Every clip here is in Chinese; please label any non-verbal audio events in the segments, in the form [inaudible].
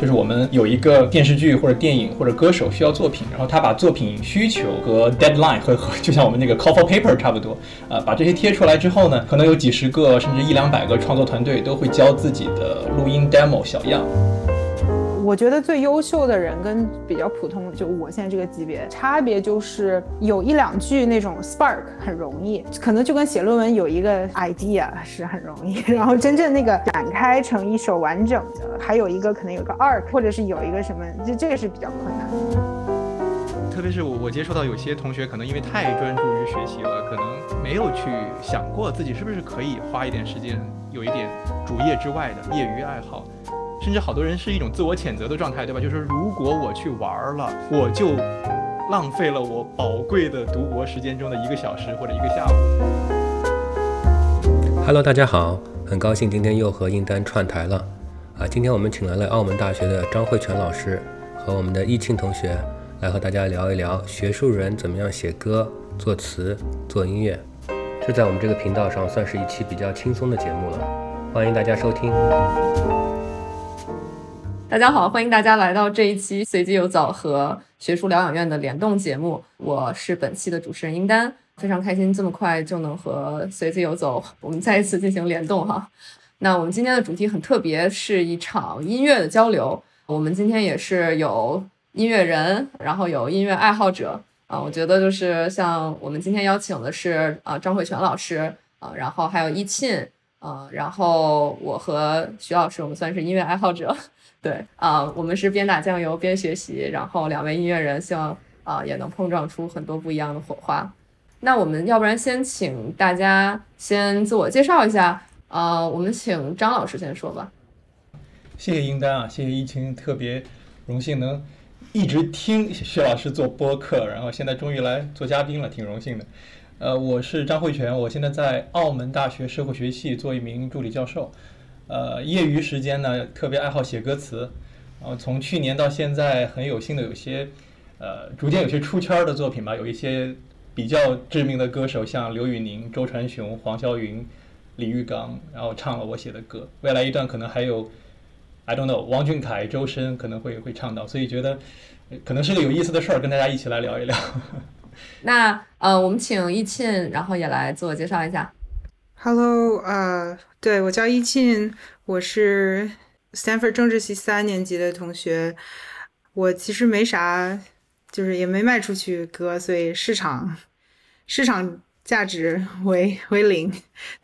就是我们有一个电视剧或者电影或者歌手需要作品，然后他把作品需求和 deadline 和和就像我们那个 call for paper 差不多，呃，把这些贴出来之后呢，可能有几十个甚至一两百个创作团队都会交自己的录音 demo 小样。我觉得最优秀的人跟比较普通，就我现在这个级别差别就是有一两句那种 spark 很容易，可能就跟写论文有一个 idea 是很容易，[laughs] 然后真正那个展开成一首完整的，还有一个可能有个 arc，或者是有一个什么，就这个是比较困难的。特别是我我接触到有些同学，可能因为太专注于学习了，可能没有去想过自己是不是可以花一点时间，有一点主业之外的业余爱好。甚至好多人是一种自我谴责的状态，对吧？就是如果我去玩了，我就浪费了我宝贵的读博时间中的一个小时或者一个下午。Hello，大家好，很高兴今天又和应丹串台了。啊，今天我们请来了澳门大学的张慧泉老师和我们的易庆同学，来和大家聊一聊学术人怎么样写歌、作词、做音乐。这在我们这个频道上算是一期比较轻松的节目了，欢迎大家收听。大家好，欢迎大家来到这一期随机游早和学术疗养院的联动节目。我是本期的主持人英丹，非常开心这么快就能和随机游走我们再一次进行联动哈。[laughs] 那我们今天的主题很特别，是一场音乐的交流。我们今天也是有音乐人，然后有音乐爱好者啊。我觉得就是像我们今天邀请的是啊张慧泉老师啊，然后还有易沁啊，然后我和徐老师，我们算是音乐爱好者。对啊，我们是边打酱油边学习，然后两位音乐人希望啊也能碰撞出很多不一样的火花。那我们要不然先请大家先自我介绍一下，呃，我们请张老师先说吧。谢谢英丹啊，谢谢疫情，特别荣幸能一直听薛老师做播客，然后现在终于来做嘉宾了，挺荣幸的。呃，我是张慧泉，我现在在澳门大学社会学系做一名助理教授。呃，业余时间呢，特别爱好写歌词，然后从去年到现在，很有幸的有些，呃，逐渐有些出圈的作品吧，有一些比较知名的歌手，像刘宇宁、周传雄、黄霄云、李玉刚，然后唱了我写的歌。未来一段可能还有，I don't know，王俊凯、周深可能会会唱到，所以觉得可能是个有意思的事儿，跟大家一起来聊一聊。[laughs] 那呃，我们请易沁，然后也来自我介绍一下。Hello，呃，对我叫易沁，我是 Stanford 政治系三年级的同学。我其实没啥，就是也没卖出去歌，所以市场市场价值为为零。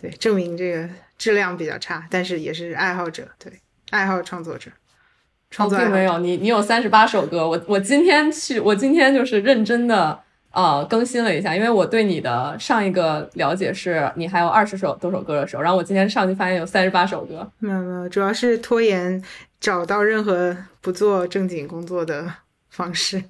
对，证明这个质量比较差，但是也是爱好者，对，爱好创作者。创作并没有你，你有三十八首歌。我我今天去，我今天就是认真的。呃，更新了一下，因为我对你的上一个了解是你还有二十首多首歌的时候，然后我今天上去发现有三十八首歌。没有没有，主要是拖延找到任何不做正经工作的方式。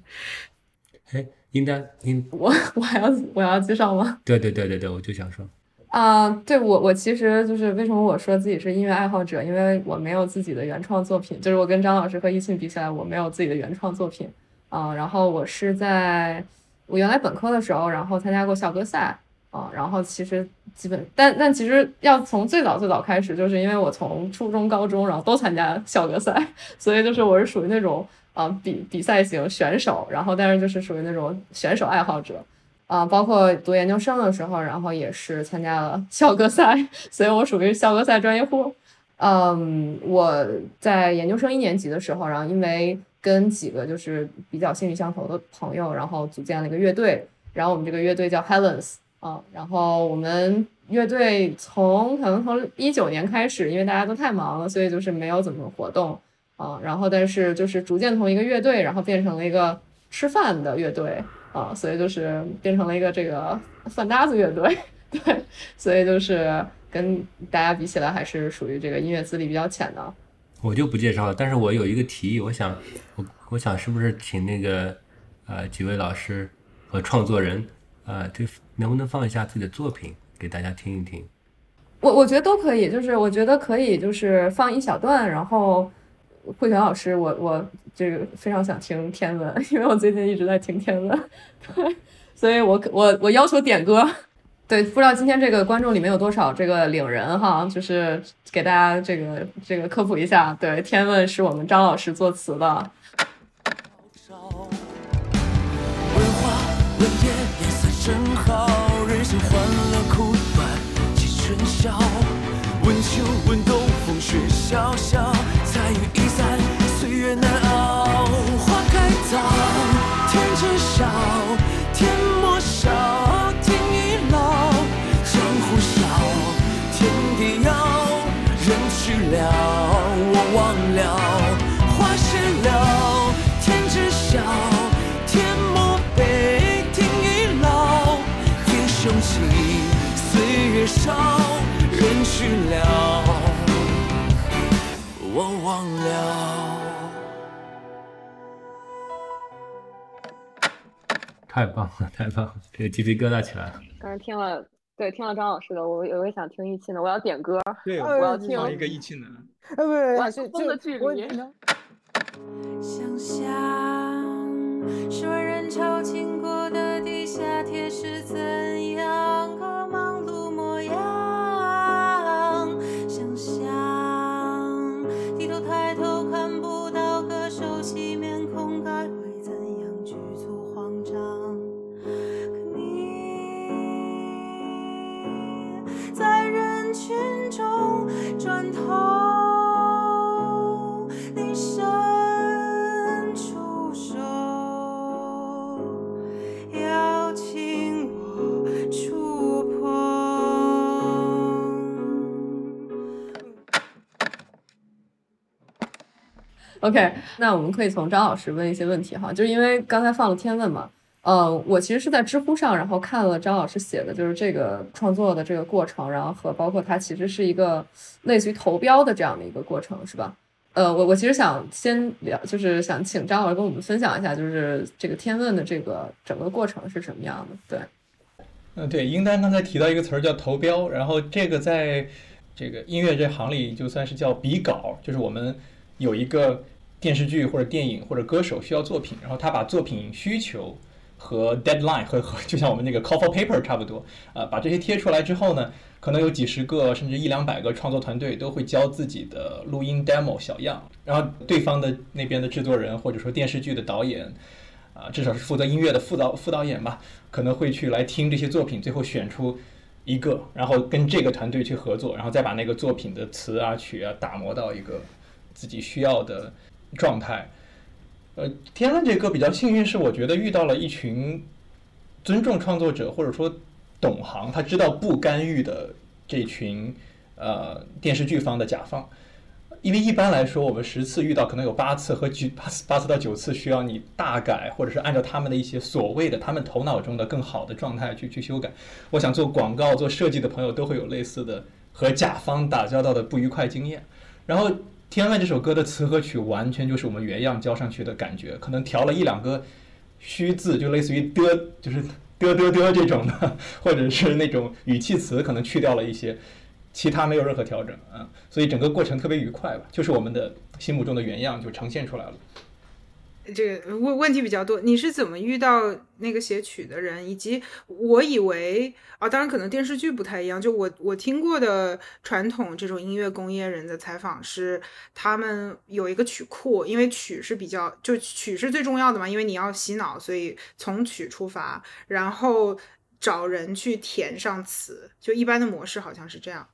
[laughs] 哎，应该应我我还要我要介绍吗？[laughs] 对对对对对，我就想说。啊，对我我其实就是为什么我说自己是音乐爱好者，因为我没有自己的原创作品，就是我跟张老师和易沁比起来，我没有自己的原创作品啊。然后我是在。我原来本科的时候，然后参加过校歌赛，啊，然后其实基本，但但其实要从最早最早开始，就是因为我从初中、高中，然后都参加校歌赛，所以就是我是属于那种啊比比赛型选手，然后但是就是属于那种选手爱好者，啊，包括读研究生的时候，然后也是参加了校歌赛，[laughs] 所以我属于校歌赛专业户。嗯，我在研究生一年级的时候，然后因为跟几个就是比较兴趣相投的朋友，然后组建了一个乐队，然后我们这个乐队叫 Helens 啊，然后我们乐队从可能从一九年开始，因为大家都太忙了，所以就是没有怎么活动啊，然后但是就是逐渐从一个乐队，然后变成了一个吃饭的乐队啊，所以就是变成了一个这个饭搭子乐队，[laughs] 对，所以就是跟大家比起来，还是属于这个音乐资历比较浅的。我就不介绍了，但是我有一个提议，我想，我我想是不是请那个呃几位老师和创作人，呃，这能不能放一下自己的作品给大家听一听？我我觉得都可以，就是我觉得可以，就是放一小段，然后慧泉老师，我我这个非常想听天文，因为我最近一直在听天文，[laughs] 对，所以我我我要求点歌。对，不知道今天这个观众里面有多少这个领人哈，就是给大家这个这个科普一下。对，《天问》是我们张老师作词的。问秋问冬风雪萧萧，彩云易散岁月难少，人去了，我忘了。太棒了，太棒了，这个鸡皮疙瘩起来了。刚才听了，对，听了张老师的，我我也想听易庆的，我要点歌。对，我要听放一个易庆的。呃，不是，晚还是风的距离想象十万人潮经过 OK，那我们可以从张老师问一些问题哈，就是因为刚才放了《天问》嘛，呃，我其实是在知乎上，然后看了张老师写的，就是这个创作的这个过程，然后和包括它其实是一个类似于投标的这样的一个过程，是吧？呃，我我其实想先聊，就是想请张老师跟我们分享一下，就是这个《天问》的这个整个过程是什么样的？对，嗯，对，英丹刚才提到一个词儿叫投标，然后这个在这个音乐这行里就算是叫比稿，就是我们有一个电视剧或者电影或者歌手需要作品，然后他把作品需求和 deadline 和和就像我们那个 call for paper 差不多，呃，把这些贴出来之后呢，可能有几十个甚至一两百个创作团队都会交自己的录音 demo 小样，然后对方的那边的制作人或者说电视剧的导演。啊，至少是负责音乐的副导副导演吧，可能会去来听这些作品，最后选出一个，然后跟这个团队去合作，然后再把那个作品的词啊曲啊打磨到一个自己需要的状态。呃，天籁这歌比较幸运，是我觉得遇到了一群尊重创作者或者说懂行，他知道不干预的这群呃电视剧方的甲方。因为一般来说，我们十次遇到可能有八次和九八次八次到九次需要你大改，或者是按照他们的一些所谓的他们头脑中的更好的状态去去修改。我想做广告、做设计的朋友都会有类似的和甲方打交道的不愉快经验。然后《天籁》这首歌的词和曲完全就是我们原样交上去的感觉，可能调了一两个虚字，就类似于的，就是的的的这种的，[laughs] 或者是那种语气词，可能去掉了一些。其他没有任何调整啊，所以整个过程特别愉快吧，就是我们的心目中的原样就呈现出来了。这个问问题比较多，你是怎么遇到那个写曲的人？以及我以为啊，当然可能电视剧不太一样。就我我听过的传统这种音乐工业人的采访是，他们有一个曲库，因为曲是比较就曲是最重要的嘛，因为你要洗脑，所以从曲出发，然后找人去填上词。就一般的模式好像是这样。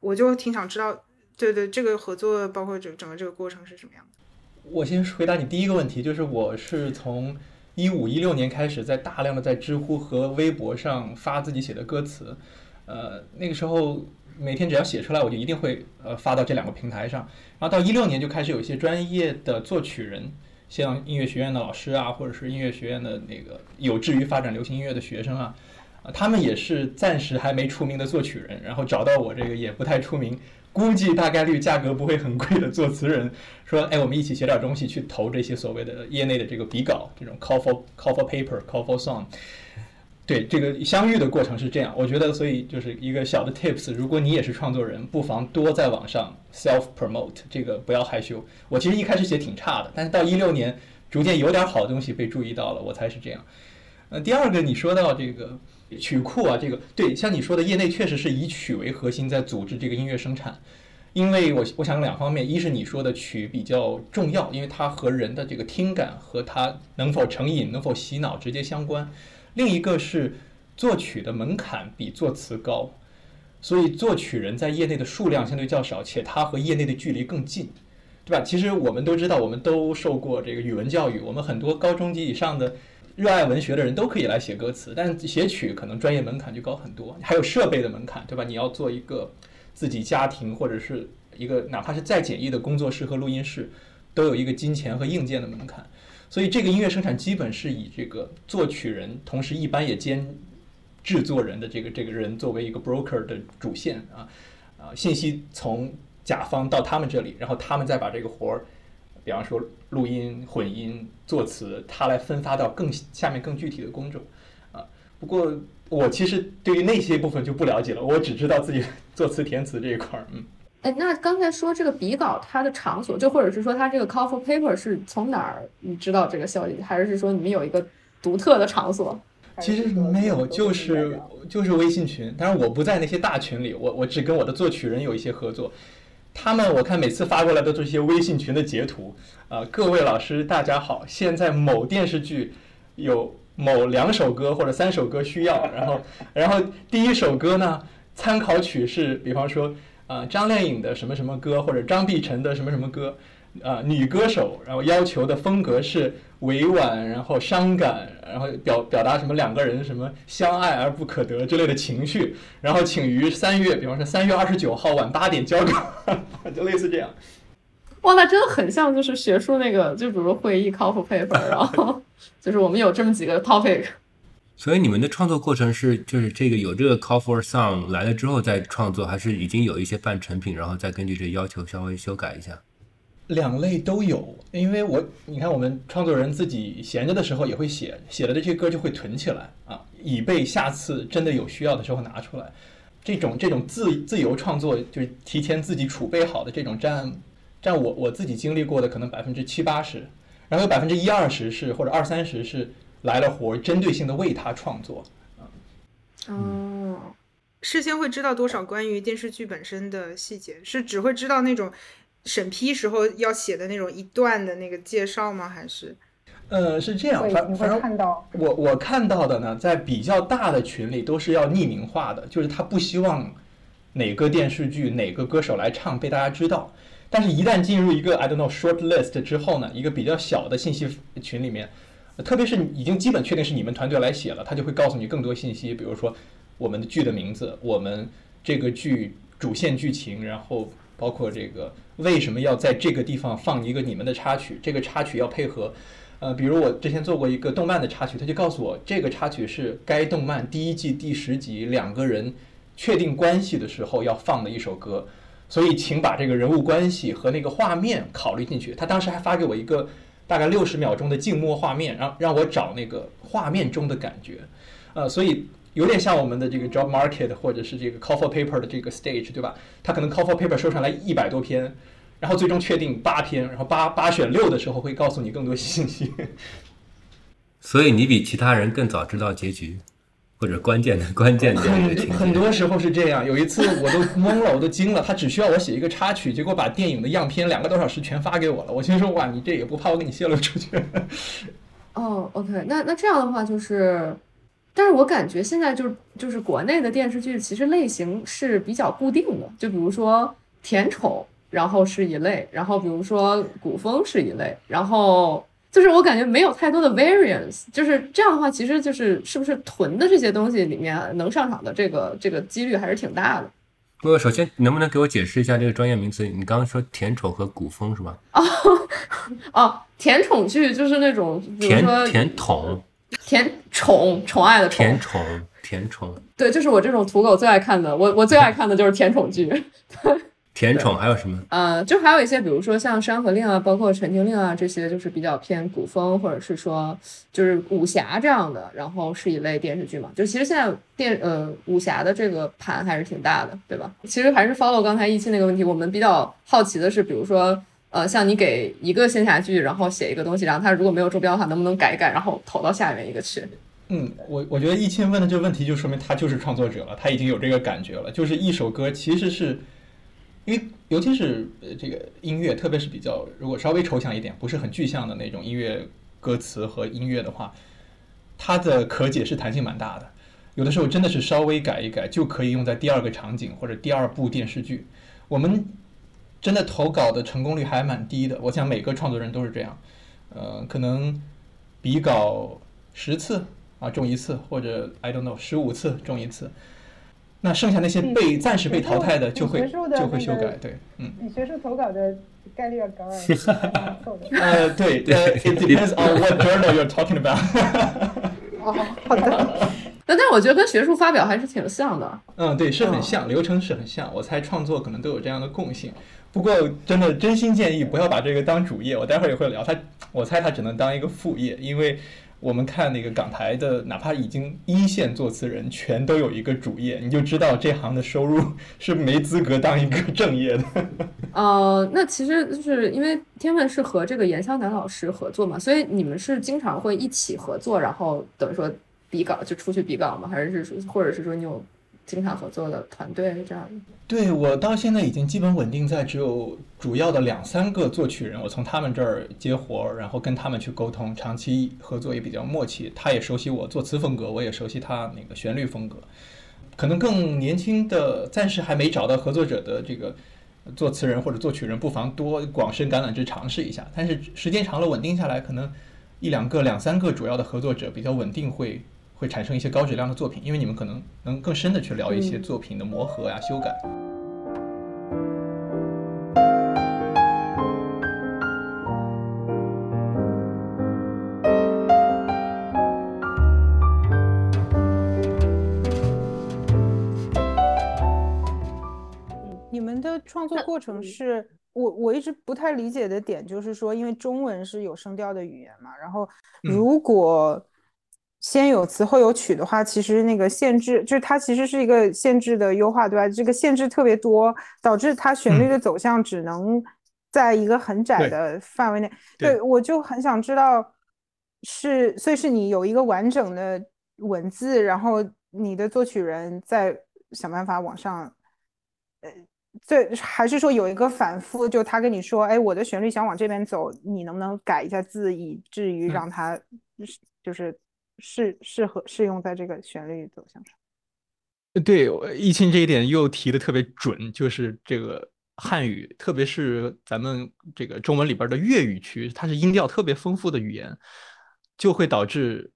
我就挺想知道，对对，这个合作包括整整个这个过程是什么样的？我先回答你第一个问题，就是我是从一五一六年开始，在大量的在知乎和微博上发自己写的歌词，呃，那个时候每天只要写出来，我就一定会呃发到这两个平台上。然后到一六年就开始有一些专业的作曲人，像音乐学院的老师啊，或者是音乐学院的那个有志于发展流行音乐的学生啊。啊，他们也是暂时还没出名的作曲人，然后找到我这个也不太出名，估计大概率价格不会很贵的作词人，说，哎，我们一起写点东西去投这些所谓的业内的这个比稿，这种 call for call for paper call for song。对，这个相遇的过程是这样，我觉得，所以就是一个小的 tips，如果你也是创作人，不妨多在网上 self promote，这个不要害羞。我其实一开始写挺差的，但是到一六年，逐渐有点好东西被注意到了，我才是这样。呃，第二个你说到这个。曲库啊，这个对，像你说的，业内确实是以曲为核心在组织这个音乐生产。因为我我想两方面，一是你说的曲比较重要，因为它和人的这个听感和它能否成瘾、能否洗脑直接相关；另一个是作曲的门槛比作词高，所以作曲人在业内的数量相对较少，且他和业内的距离更近，对吧？其实我们都知道，我们都受过这个语文教育，我们很多高中级以上的热爱文学的人都可以来写歌词，但写曲可能专业门槛就高很多，还有设备的门槛，对吧？你要做一个。自己家庭或者是一个哪怕是再简易的工作室和录音室，都有一个金钱和硬件的门槛，所以这个音乐生产基本是以这个作曲人，同时一般也兼制作人的这个这个人作为一个 broker 的主线啊啊，信息从甲方到他们这里，然后他们再把这个活儿，比方说录音、混音、作词，它来分发到更下面更具体的工种啊。不过。我其实对于那些部分就不了解了，我只知道自己 [laughs] 作词填词这一块儿。嗯，哎，那刚才说这个笔稿它的场所，就或者是说它这个 call for paper 是从哪儿你知道这个消息，还是说你们有一个独特的场所？其实没有，就是就是微信群，但是我不在那些大群里，我我只跟我的作曲人有一些合作。他们我看每次发过来的都是一些微信群的截图啊，各位老师大家好，现在某电视剧有。某两首歌或者三首歌需要，[laughs] 然后，然后第一首歌呢，参考曲是，比方说，啊，张靓颖的什么什么歌，或者张碧晨的什么什么歌，啊，女歌手，然后要求的风格是委婉，然后伤感，然后表表达什么两个人什么相爱而不可得之类的情绪，然后请于三月，比方说三月二十九号晚八点交稿，[laughs] 就类似这样。哇，那真的很像，就是学术那个，就比如会议 call for paper，然后 [laughs] 就是我们有这么几个 topic。所以你们的创作过程是，就是这个有这个 call for song 来了之后再创作，还是已经有一些半成品，然后再根据这要求稍微修改一下？两类都有，因为我你看，我们创作人自己闲着的时候也会写，写了这些歌就会囤起来啊，以备下次真的有需要的时候拿出来。这种这种自自由创作，就是提前自己储备好的这种占。占我我自己经历过的可能百分之七八十，然后有百分之一二十是或者二三十是来了活，针对性的为他创作啊。哦，事先会知道多少关于电视剧本身的细节？是只会知道那种审批时候要写的那种一段的那个介绍吗？还是？呃，是这样，反反正我我看到的呢，在比较大的群里都是要匿名化的，就是他不希望哪个电视剧哪个歌手来唱被大家知道。但是，一旦进入一个 I don't know short list 之后呢，一个比较小的信息群里面，特别是已经基本确定是你们团队来写了，他就会告诉你更多信息，比如说我们的剧的名字，我们这个剧主线剧情，然后包括这个为什么要在这个地方放一个你们的插曲，这个插曲要配合，呃，比如我之前做过一个动漫的插曲，他就告诉我这个插曲是该动漫第一季第十集两个人确定关系的时候要放的一首歌。所以，请把这个人物关系和那个画面考虑进去。他当时还发给我一个大概六十秒钟的静默画面，让让我找那个画面中的感觉。呃，所以有点像我们的这个 job market 或者是这个 call for paper 的这个 stage，对吧？他可能 call for paper 收上来一百多篇，然后最终确定八篇，然后八八选六的时候会告诉你更多信息。[laughs] 所以你比其他人更早知道结局。或者关键的关键点很很多时候是这样。有一次我都懵了，我都惊了。他只需要我写一个插曲，结果把电影的样片两个多小时全发给我了。我心说哇，你这也不怕我给你泄露出去？哦，OK，那那这样的话就是，但是我感觉现在就是就是国内的电视剧其实类型是比较固定的，就比如说甜宠，然后是一类，然后比如说古风是一类，然后。就是我感觉没有太多的 variance，就是这样的话，其实就是是不是囤的这些东西里面能上场的这个这个几率还是挺大的。不首先能不能给我解释一下这个专业名词？你刚刚说甜宠和古风是吧？哦 [laughs] 哦，甜宠剧就是那种甜甜宠，甜宠宠爱的甜宠甜宠。对，就是我这种土狗最爱看的，我我最爱看的就是甜宠剧。[laughs] 甜宠还有什么？呃，就还有一些，比如说像《山河令》啊，包括《陈情令》啊，这些就是比较偏古风，或者是说就是武侠这样的，然后是一类电视剧嘛。就其实现在电呃武侠的这个盘还是挺大的，对吧？其实还是 follow 刚才一期那个问题，我们比较好奇的是，比如说呃，像你给一个仙侠剧，然后写一个东西，然后它如果没有周标的话，能不能改一改，然后投到下面一个去？嗯，我我觉得易清问的这个问题，就说明他就是创作者了，他已经有这个感觉了。就是一首歌其实是，因为尤其是呃这个音乐，特别是比较如果稍微抽象一点，不是很具象的那种音乐歌词和音乐的话，它的可解释弹性蛮大的。有的时候真的是稍微改一改，就可以用在第二个场景或者第二部电视剧。我们真的投稿的成功率还蛮低的，我想每个创作人都是这样。呃，可能比稿十次啊中一次，或者 I don't know 十五次中一次。那剩下那些被暂时被淘汰的就会就会修改，对，嗯。你学术投稿的概率要高而已，还蛮错的。呃，对，呃，it depends on what journal you're talking about 哦，好的。但但是我觉得跟学术发表还是挺像的。嗯，对，是很嗯像，流程是很像。我猜创作可能都有这样的共性。不过，真的真心建议不要把这个当主业。我待会儿也会聊它，我猜它只能当一个副业，因为我们看那个港台的，哪怕已经一线作词人，全都有一个主业，你就知道这行的收入 [laughs] 是没资格当一个 [laughs] 正业的。[laughs] 呃，那其实就是因为天问是和这个严湘南老师合作嘛，所以你们是经常会一起合作，然后等于说比稿就出去比稿吗？还是说，或者是说你有经常合作的团队这样？对我到现在已经基本稳定在只有主要的两三个作曲人，我从他们这儿接活儿，然后跟他们去沟通，长期合作也比较默契。他也熟悉我作词风格，我也熟悉他那个旋律风格。可能更年轻的，暂时还没找到合作者的这个作词人或者作曲人，不妨多广伸橄榄枝尝试一下。但是时间长了，稳定下来，可能一两个、两三个主要的合作者比较稳定会。会产生一些高质量的作品，因为你们可能能更深的去聊一些作品的磨合呀、修改。你们的创作过程是我我一直不太理解的点，就是说，因为中文是有声调的语言嘛，然后如果先有词后有曲的话，其实那个限制就是它其实是一个限制的优化，对吧？这个限制特别多，导致它旋律的走向只能在一个很窄的范围内。对对，我就很想知道是，所以是你有一个完整的文字，然后你的作曲人在想办法往上，呃，最还是说有一个反复，就他跟你说，哎，我的旋律想往这边走，你能不能改一下字，以至于嗯让它是就是适适合适用在这个旋律走向上？对，易清这一点又提的特别准，就是这个汉语，特别是咱们这个中文里边的粤语区，它是音调特别丰富的语言，就会导致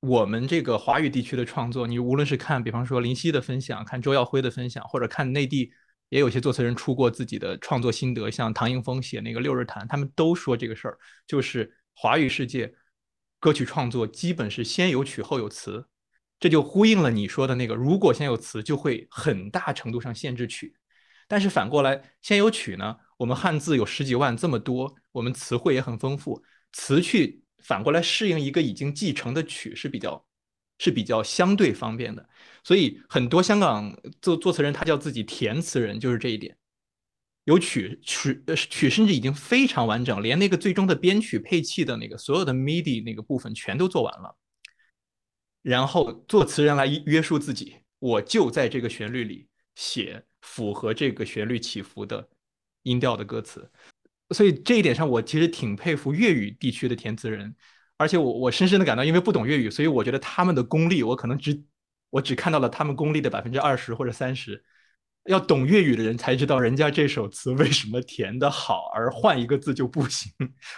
我们这个华语地区的创作，你无论是看，比方说林夕的分享，看周耀辉的分享，或者看内地也有些作词人出过自己的创作心得，像唐迎风写那个《六日谈》，他们都说这个事儿，就是华语世界歌曲创作基本是先有曲后有词。这就呼应了你说的那个，如果先有词，就会很大程度上限制曲。但是反过来，先有曲呢，我们汉字有十几万这么多，我们词汇也很丰富，词去反过来适应一个已经继承的曲是比较是比较相对方便的。所以很多香港作作词人他叫自己填词人，就是这一点。有曲曲呃曲甚至已经非常完整，连那个最终的编曲配器的那个所有的 MIDI 那个部分全都做完了。然后作词人来约束自己，我就在这个旋律里写符合这个旋律起伏的音调的歌词。所以这一点上，我其实挺佩服粤语地区的填词人，而且我我深深的感到，因为不懂粤语，所以我觉得他们的功力，我可能只我只看到了他们功力的百分之二十或者三十。要懂粤语的人才知道人家这首词为什么填得好，而换一个字就不行。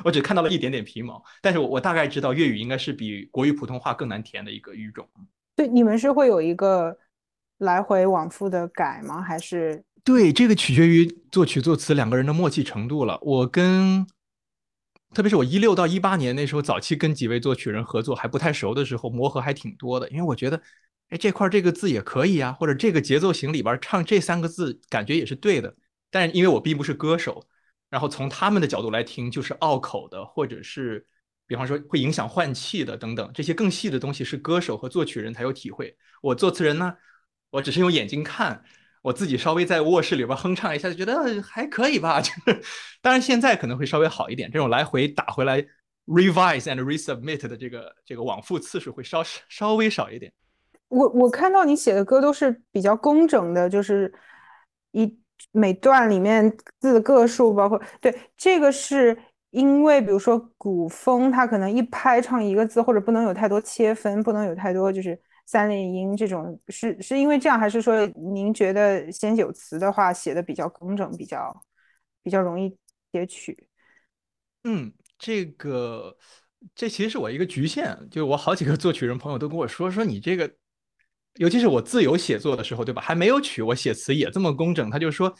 我只看到了一点点皮毛，但是我我大概知道粤语应该是比国语普通话更难填的一个语种。对，你们是会有一个来回往复的改吗？还是对，这个取决于作曲作词两个人的默契程度了。我跟，特别是我一六到一八年那时候，早期跟几位作曲人合作还不太熟的时候，磨合还挺多的，因为我觉得。哎，这块这个字也可以啊，或者这个节奏型里边唱这三个字，感觉也是对的。但是因为我并不是歌手，然后从他们的角度来听，就是拗口的，或者是比方说会影响换气的等等，这些更细的东西是歌手和作曲人才有体会。我作词人呢，我只是用眼睛看，我自己稍微在卧室里边哼唱一下，就觉得还可以吧。[laughs] 就是，当然现在可能会稍微好一点，这种来回打回来。revise and resubmit 的这个这个往复次数会稍稍微少一点。我我看到你写的歌都是比较工整的，就是一每段里面字的个数，包括对这个是因为，比如说古风，它可能一拍唱一个字，或者不能有太多切分，不能有太多就是三连音这种，是是因为这样，还是说您觉得先有词的话写的比较工整，比较比较容易写曲？嗯，这个这其实是我一个局限，就我好几个作曲人朋友都跟我说，说你这个。尤其是我自由写作的时候，对吧？还没有曲，我写词也这么工整。他就说，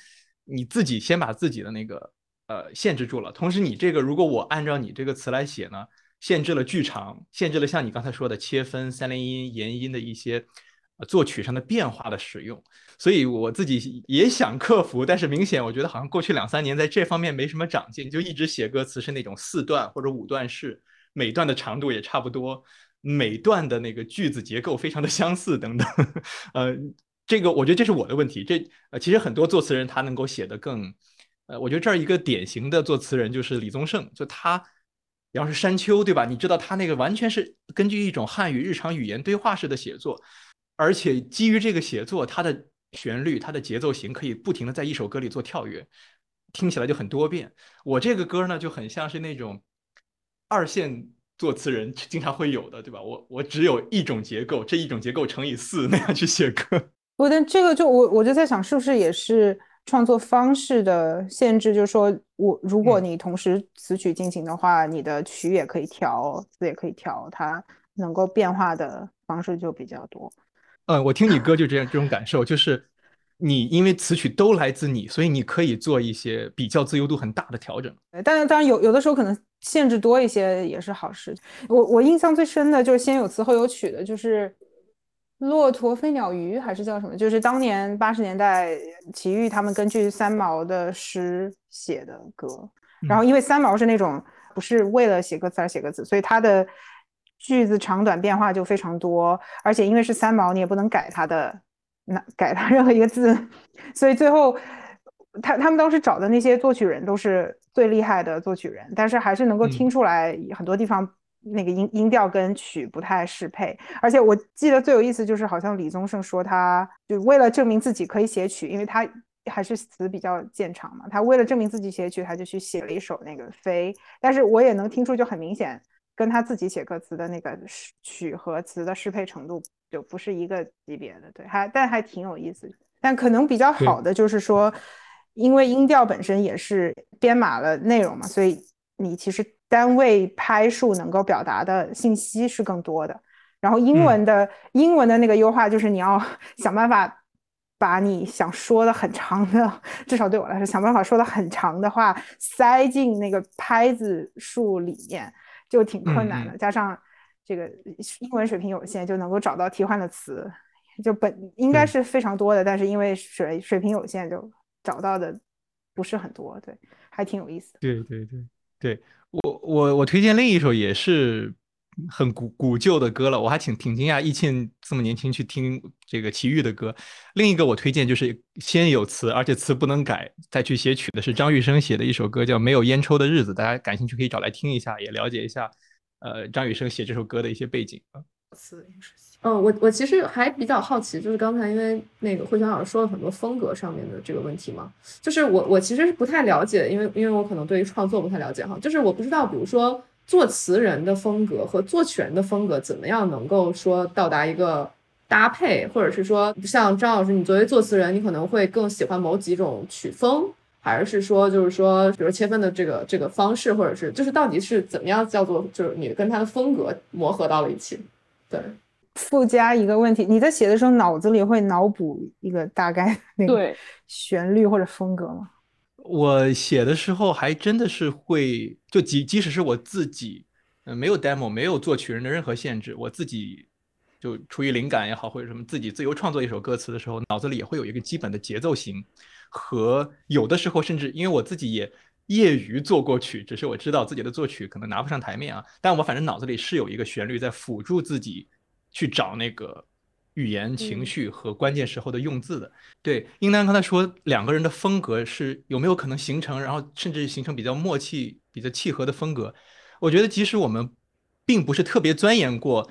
你自己先把自己的那个呃限制住了。同时，你这个如果我按照你这个词来写呢，限制了剧场，限制了像你刚才说的切分、三连音、延音的一些作曲上的变化的使用。所以我自己也想克服，但是明显我觉得好像过去两三年在这方面没什么长进，就一直写歌词是那种四段或者五段式，每段的长度也差不多。每段的那个句子结构非常的相似，等等，呃，这个我觉得这是我的问题。这呃，其实很多作词人他能够写得更，呃，我觉得这儿一个典型的作词人就是李宗盛，就他，要是山丘，对吧？你知道他那个完全是根据一种汉语日常语言对话式的写作，而且基于这个写作，它的旋律、它的节奏型可以不停的在一首歌里做跳跃，听起来就很多变。我这个歌呢，就很像是那种二线。作词人经常会有的，对吧？我我只有一种结构，这一种结构乘以四那样去写歌。[laughs] 不，但这个就我我就在想，是不是也是创作方式的限制？就是说我如果你同时词曲进行的话，你的曲也可以调，词也可以调，它能够变化的方式就比较多。嗯，我听你歌就这样这种感受，就 [laughs] 是你因为词曲都来自你，所以你可以做一些比较自由度很大的调整。但是当然有有的时候可能。限制多一些也是好事。我我印象最深的就是先有词后有曲的，就是《骆驼飞鸟鱼》还是叫什么？就是当年八十年代齐豫他们根据三毛的诗写的歌。然后因为三毛是那种不是为了写歌词而写歌词，所以他的句子长短变化就非常多。而且因为是三毛，你也不能改他的那改他任何一个字，[laughs] 所以最后。他他们当时找的那些作曲人都是最厉害的作曲人，但是还是能够听出来很多地方那个音音调跟曲不太适配。而且我记得最有意思就是，好像李宗盛说他就为了证明自己可以写曲，因为他还是词比较见长嘛，他为了证明自己写曲，他就去写了一首那个飞。但是我也能听出，就很明显跟他自己写歌词的那个曲和词的适配程度就不是一个级别的。对，还但还挺有意思。但可能比较好的就是说。因为音调本身也是编码了内容嘛，所以你其实单位拍数能够表达的信息是更多的。然后英文的英文的那个优化就是你要 [laughs] 想办法把你想说的很长的，至少对我来说，想办法说的很长的话塞进那个拍子数里面，就挺困难的。加上这个英文水平有限，就能够找到替换的词，就本应该是非常多的，但是因为水水平有限就。找到的不是很多，对，还挺有意思的。对对对对，我我我推荐另一首也是很古古旧的歌了，我还挺挺惊讶，易庆这么年轻去听这个齐豫的歌。另一个我推荐就是先有词，而且词不能改，再去写曲的是张雨生写的一首歌，叫《没有烟抽的日子》，大家感兴趣可以找来听一下，也了解一下呃张雨生写这首歌的一些背景啊。词也是。嗯，我我其实还比较好奇，就是刚才因为那个慧泉老师说了很多风格上面的这个问题嘛，就是我我其实是不太了解，因为因为我可能对于创作不太了解哈，就是我不知道，比如说作词人的风格和作曲人的风格怎么样能够说到达一个搭配，或者是说像张老师，你作为作词人，你可能会更喜欢某几种曲风，还是说就是说，比如切分的这个这个方式，或者是就是到底是怎么样叫做就是你跟他的风格磨合到了一起，对。附加一个问题，你在写的时候脑子里会脑补一个大概那个 [laughs] 旋律或者风格吗？我写的时候还真的是会，就即即使是我自己，嗯，没有 demo，没有作曲人的任何限制，我自己就出于灵感也好或者什么，自己自由创作一首歌词的时候，脑子里也会有一个基本的节奏型，和有的时候甚至因为我自己也业余做过曲，只是我知道自己的作曲可能拿不上台面啊，但我反正脑子里是有一个旋律在辅助自己。去找那个语言、情绪和关键时候的用字的。对，英丹刚才说两个人的风格是有没有可能形成，然后甚至形成比较默契、比较契合的风格。我觉得即使我们并不是特别钻研过，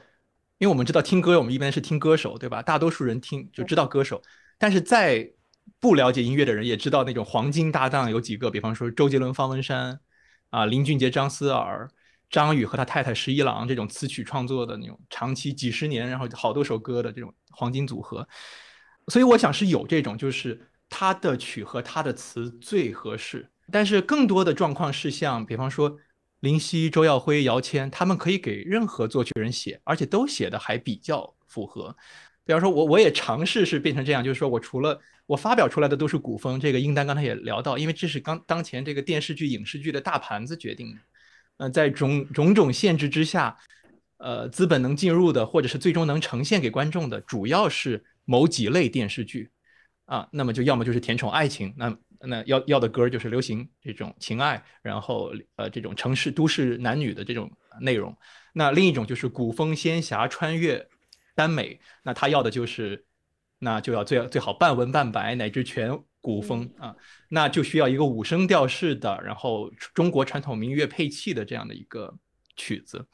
因为我们知道听歌，我们一般是听歌手，对吧？大多数人听就知道歌手，但是在不了解音乐的人也知道那种黄金搭档有几个，比方说周杰伦、方文山，啊，林俊杰、张思尔，张宇和他太太十一郎这种词曲创作的那种长期几十年，然后好多首歌的这种黄金组合。所以我想是有这种，就是他的曲和他的词最合适。但是更多的状况是像，比方说林夕、周耀辉、姚谦，他们可以给任何作曲人写，而且都写的还比较符合。比方说，我我也尝试是变成这样，就是说我除了我发表出来的都是古风，这个应丹刚才也聊到，因为这是刚当前这个电视剧、影视剧的大盘子决定的。那，在种种种限制之下，呃，资本能进入的，或者是最终能呈现给观众的，主要是某几类电视剧啊。那么就要么就是甜宠爱情，那那要要的歌就是流行这种情爱，然后呃这种城市都市男女的这种内容。那另一种就是古风仙侠穿越。耽美，那他要的就是，那就要最最好半文半白乃至全古风啊，那就需要一个五声调式的，然后中国传统民乐配器的这样的一个曲子，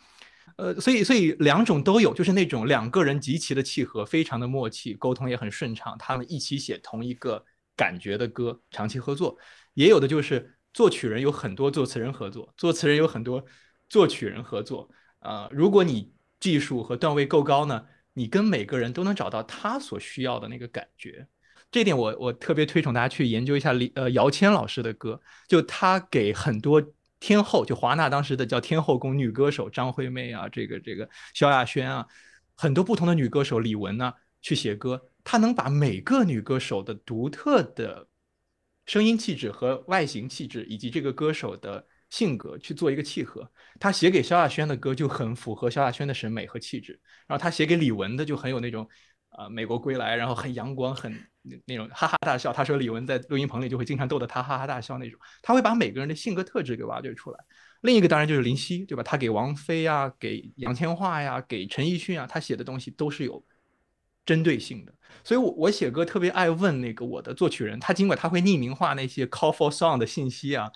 呃，所以所以两种都有，就是那种两个人极其的契合，非常的默契，沟通也很顺畅，他们一起写同一个感觉的歌，长期合作，也有的就是作曲人有很多作词人合作，作词人有很多作曲人合作，啊，如果你技术和段位够高呢？你跟每个人都能找到他所需要的那个感觉，这点我我特别推崇大家去研究一下李呃姚谦老师的歌，就他给很多天后，就华纳当时的叫天后宫女歌手张惠妹啊，这个这个萧亚轩啊，很多不同的女歌手李玟呢去写歌，他能把每个女歌手的独特的声音气质和外形气质，以及这个歌手的。性格去做一个契合，他写给萧亚轩的歌就很符合萧亚轩的审美和气质，然后他写给李玟的就很有那种，呃，美国归来，然后很阳光，很那种哈哈大笑。他说李玟在录音棚里就会经常逗得他哈哈大笑那种，他会把每个人的性格特质给挖掘出来。另一个当然就是林夕，对吧？他给王菲呀，给杨千嬅呀，给陈奕迅啊，他写的东西都是有针对性的。所以，我我写歌特别爱问那个我的作曲人，他尽管他会匿名化那些 call for song 的信息啊。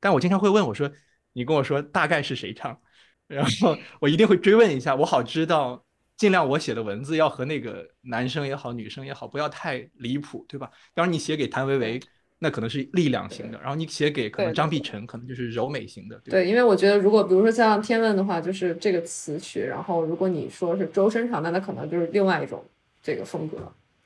但我经常会问我说：“你跟我说大概是谁唱？”然后我一定会追问一下，我好知道，尽量我写的文字要和那个男生也好，女生也好，不要太离谱，对吧？比方你写给谭维维，那可能是力量型的；然后你写给可能张碧晨，可能就是柔美型的。对，因为我觉得，如果比如说像《天问》的话，就是这个词曲；然后如果你说是周深唱，那那可能就是另外一种这个风格。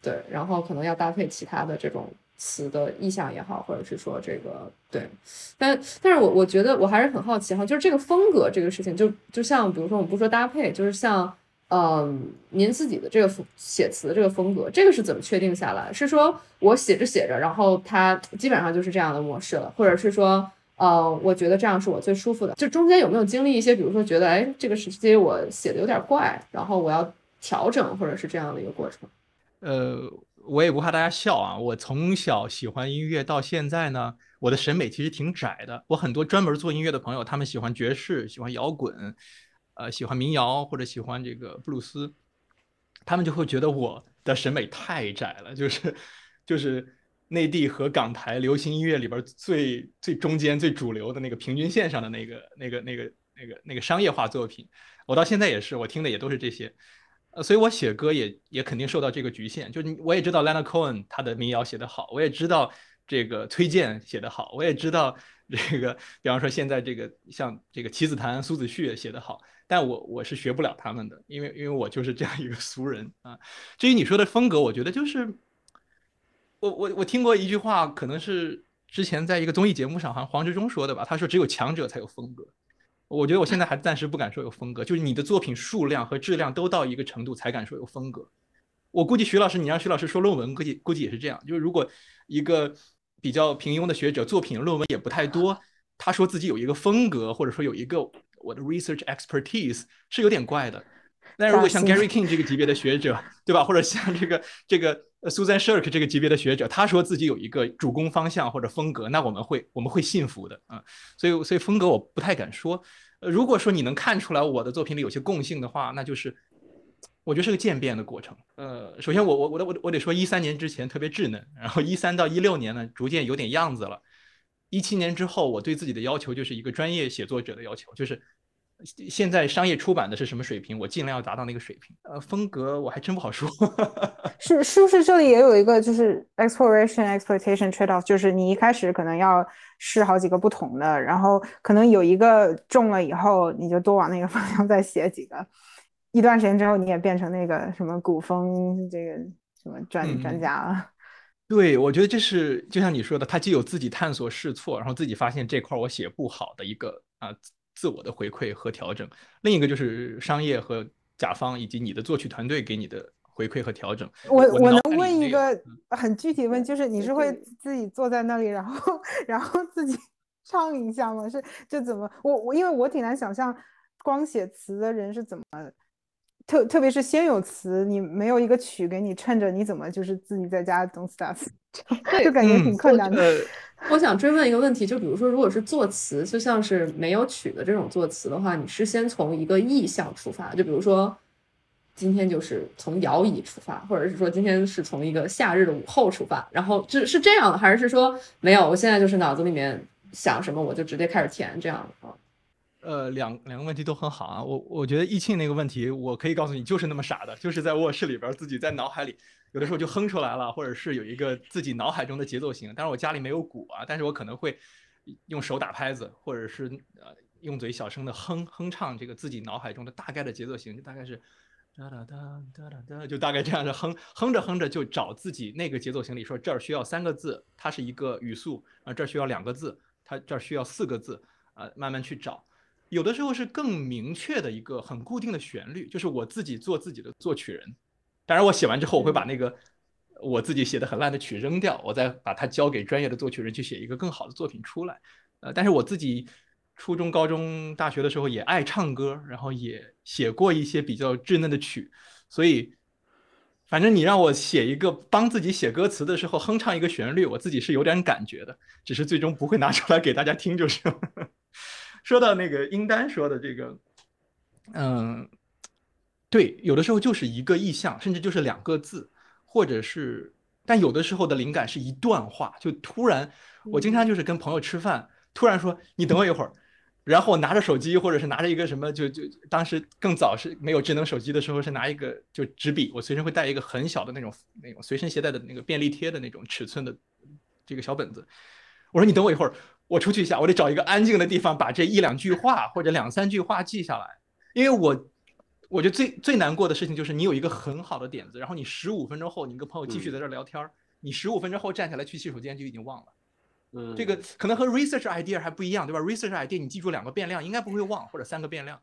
对，然后可能要搭配其他的这种。词的意象也好，或者是说这个对，但但是我我觉得我还是很好奇哈，就是这个风格这个事情，就就像比如说我们不说搭配，就是像嗯您自己的这个写词的这个风格，这个是怎么确定下来？是说我写着写着，然后它基本上就是这样的模式了，或者是说呃我觉得这样是我最舒服的？就中间有没有经历一些，比如说觉得哎这个时期我写的有点怪，然后我要调整，或者是这样的一个过程？呃。我也不怕大家笑啊！我从小喜欢音乐到现在呢，我的审美其实挺窄的。我很多专门做音乐的朋友，他们喜欢爵士，喜欢摇滚，呃，喜欢民谣或者喜欢这个布鲁斯，他们就会觉得我的审美太窄了，就是就是内地和港台流行音乐里边最最中间最主流的那个平均线上的那个那个那个那个那个商业化作品。我到现在也是，我听的也都是这些。呃，所以我写歌也也肯定受到这个局限。就是我也知道 Leonard Cohen 他的民谣写得好，我也知道这个崔健写得好，我也知道这个，比方说现在这个像这个棋子坛苏子旭写得好，但我我是学不了他们的，因为因为我就是这样一个俗人啊。至于你说的风格，我觉得就是我我我听过一句话，可能是之前在一个综艺节目上，好像黄执中说的吧，他说只有强者才有风格。我觉得我现在还暂时不敢说有风格，就是你的作品数量和质量都到一个程度才敢说有风格。我估计徐老师，你让徐老师说论文，估计估计也是这样。就是如果一个比较平庸的学者，作品论文也不太多，他说自己有一个风格，或者说有一个我的 research expertise，是有点怪的。但如果像 Gary King 这个级别的学者，对吧？或者像这个这个 Susan Shirk 这个级别的学者，他说自己有一个主攻方向或者风格，那我们会我们会信服的啊。所以所以风格我不太敢说。呃，如果说你能看出来我的作品里有些共性的话，那就是我觉得是个渐变的过程。呃，首先我我我我我得说，一三年之前特别稚嫩，然后一三到一六年呢，逐渐有点样子了。一七年之后，我对自己的要求就是一个专业写作者的要求，就是现在商业出版的是什么水平，我尽量要达到那个水平。呃，风格我还真不好说。[laughs] 是是不是这里也有一个就是 exploration exploitation trade off，就是你一开始可能要试好几个不同的，然后可能有一个中了以后，你就多往那个方向再写几个，一段时间之后你也变成那个什么古风这个什么专专家了。[laughs] 对，我觉得这是就像你说的，他既有自己探索试错，然后自己发现这块我写不好的一个啊自我的回馈和调整；另一个就是商业和甲方以及你的作曲团队给你的回馈和调整。我我能问一个个很具体问，就是你是会自己坐在那里，然后然后自己 [laughs] 唱一下吗？是就怎么我我因为我挺难想象光写词的人是怎么。特特别是先有词，你没有一个曲给你衬着，你怎么就是自己在家 don't stop，[laughs] 就感觉挺困难的。呃，我想追问一个问题，就比如说，如果是作词，就像是没有曲的这种作词的话，你是先从一个意象出发，就比如说今天就是从摇椅出发，或者是说今天是从一个夏日的午后出发，然后是是这样的，还是说没有？我现在就是脑子里面想什么我就直接开始填这样的啊？呃，两两个问题都很好啊。我我觉得易庆那个问题，我可以告诉你，就是那么傻的，就是在卧室里边自己在脑海里，有的时候就哼出来了，或者是有一个自己脑海中的节奏型。但是我家里没有鼓啊，但是我可能会用手打拍子，或者是呃用嘴小声的哼哼唱这个自己脑海中的大概的节奏型，就大概是哒哒哒哒哒哒，就大概这样的哼哼着哼着就找自己那个节奏型里说这儿需要三个字，它是一个语速啊，这儿需要两个字，它这儿需要四个字啊，慢慢去找。有的时候是更明确的一个很固定的旋律，就是我自己做自己的作曲人。当然，我写完之后，我会把那个我自己写的很烂的曲扔掉，我再把它交给专业的作曲人去写一个更好的作品出来。呃，但是我自己初中、高中、大学的时候也爱唱歌，然后也写过一些比较稚嫩的曲，所以反正你让我写一个帮自己写歌词的时候哼唱一个旋律，我自己是有点感觉的，只是最终不会拿出来给大家听就是了。说到那个英丹说的这个，嗯，对，有的时候就是一个意象，甚至就是两个字，或者是，但有的时候的灵感是一段话，就突然，我经常就是跟朋友吃饭，突然说你等我一会儿，然后我拿着手机或者是拿着一个什么，就就当时更早是没有智能手机的时候，是拿一个就纸笔，我随身会带一个很小的那种那种随身携带的那个便利贴的那种尺寸的这个小本子，我说你等我一会儿。我出去一下，我得找一个安静的地方，把这一两句话或者两三句话记下来。因为我，我觉得最最难过的事情就是你有一个很好的点子，然后你十五分钟后，你跟朋友继续在这聊天儿，你十五分钟后站起来去洗手间就已经忘了。嗯，这个可能和 research idea 还不一样，对吧？research idea 你记住两个变量应该不会忘，或者三个变量。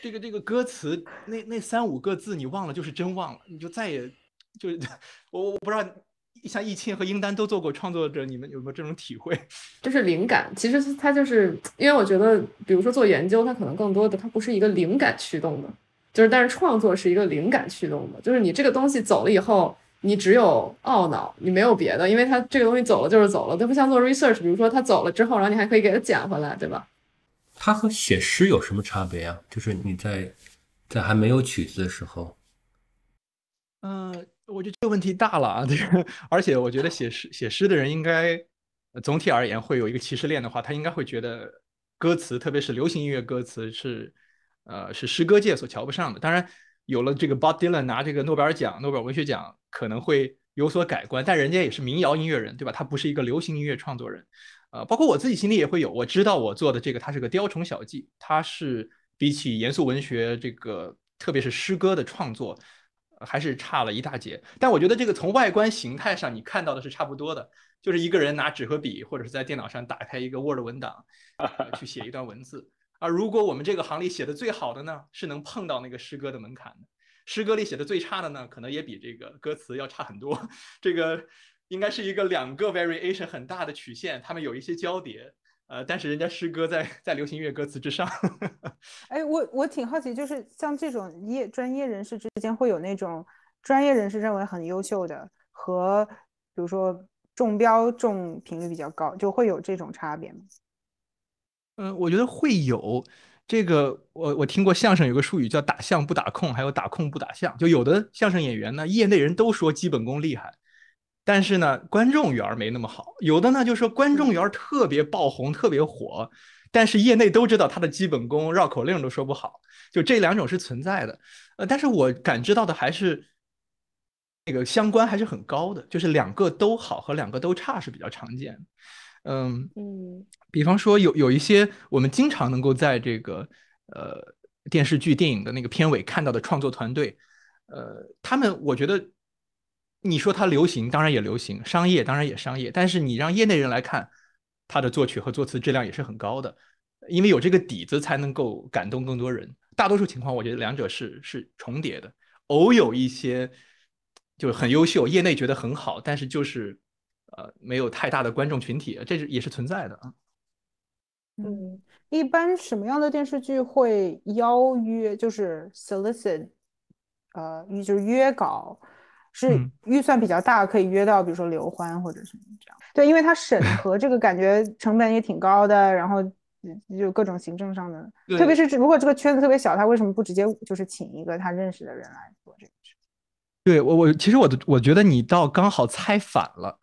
这个这个歌词那那三五个字你忘了就是真忘了，你就再也就 [laughs] 我我不知道。像易庆和英丹都做过创作者，你们有没有这种体会？[laughs] 就是灵感，其实它就是因为我觉得，比如说做研究，它可能更多的它不是一个灵感驱动的，就是但是创作是一个灵感驱动的，就是你这个东西走了以后，你只有懊恼，你没有别的，因为它这个东西走了就是走了，它不像做 research，比如说它走了之后，然后你还可以给它捡回来，对吧？它和写诗有什么差别啊？就是你在在还没有曲子的时候，嗯。我觉得这个问题大了啊，这 [laughs] 个，而且我觉得写诗写诗的人应该，总体而言会有一个歧视链的话，他应该会觉得歌词，特别是流行音乐歌词是，呃，是诗歌界所瞧不上的。当然，有了这个 Bob Dylan 拿这个诺贝尔奖、诺贝尔文学奖，可能会有所改观。但人家也是民谣音乐人，对吧？他不是一个流行音乐创作人。呃，包括我自己心里也会有，我知道我做的这个，它是个雕虫小技，它是比起严肃文学这个，特别是诗歌的创作。还是差了一大截，但我觉得这个从外观形态上你看到的是差不多的，就是一个人拿纸和笔，或者是在电脑上打开一个 Word 文档，[laughs] 去写一段文字。而如果我们这个行里写的最好的呢，是能碰到那个诗歌的门槛的；诗歌里写的最差的呢，可能也比这个歌词要差很多。[laughs] 这个应该是一个两个 variation 很大的曲线，它们有一些交叠。呃，但是人家诗歌在在流行乐歌词之上。[laughs] 哎，我我挺好奇，就是像这种业专业人士之间会有那种专业人士认为很优秀的和比如说中标中频率比较高，就会有这种差别吗？嗯，我觉得会有。这个我我听过相声有个术语叫打相不打控，还有打控不打相。就有的相声演员呢，业内人都说基本功厉害。但是呢，观众缘儿没那么好。有的呢，就说观众缘儿特别爆红，特别火，但是业内都知道他的基本功，绕口令都说不好，就这两种是存在的。呃，但是我感知到的还是那个相关还是很高的，就是两个都好和两个都差是比较常见的。嗯嗯比方说有有一些我们经常能够在这个呃电视剧、电影的那个片尾看到的创作团队，呃，他们我觉得你说它流行，当然也流行；商业当然也商业，但是你让业内人来看，它的作曲和作词质量也是很高的，因为有这个底子才能够感动更多人。大多数情况，我觉得两者是是重叠的，偶有一些就很优秀，业内觉得很好，但是就是呃没有太大的观众群体，这是也是存在的啊。嗯一般什么样的电视剧会邀约，就是 solicit，呃，约就是约稿，是嗯预算比较大，可以约到，比如说刘欢或者什么这样。对，因为他审 [laughs] 核这个感觉成本也挺高的，然后嗯就各种行政上的，对特别是如果这个圈子特别小，他为什么不直接就是请一个他认识的人来做这个事？对我我其实我的我觉得你倒刚好猜反了，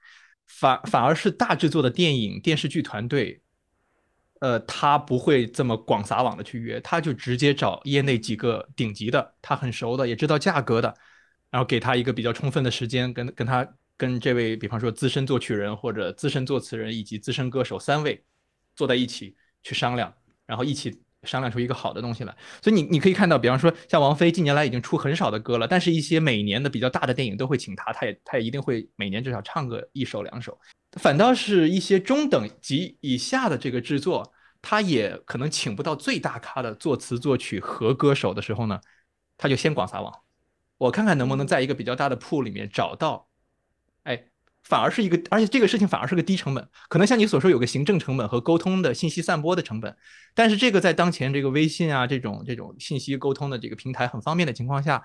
反反而是大制作的电影电视剧团队，呃，他不会这么广撒网的去约，他就直接找业内几个顶级的，他很熟的，也知道价格的，然后给他一个比较充分的时间，跟跟他跟这位比方说资深作曲人或者资深作词人以及资深歌手三位坐在一起去商量，然后一起商量出一个好的东西来。所以你你可以看到，比方说像王菲近年来已经出很少的歌了，但是一些每年的比较大的电影都会请她，她也她也一定会每年至少唱个一首两首。反倒是一些中等级以下的这个制作，他也可能请不到最大咖的作词作曲和歌手的时候呢，他就先广撒网，我看看能不能在一个比较大的铺里面找到，哎，反而是一个，而且这个事情反而是个低成本，可能像你所说有个行政成本和沟通的信息散播的成本，但是这个在当前这个微信啊这种这种信息沟通的这个平台很方便的情况下，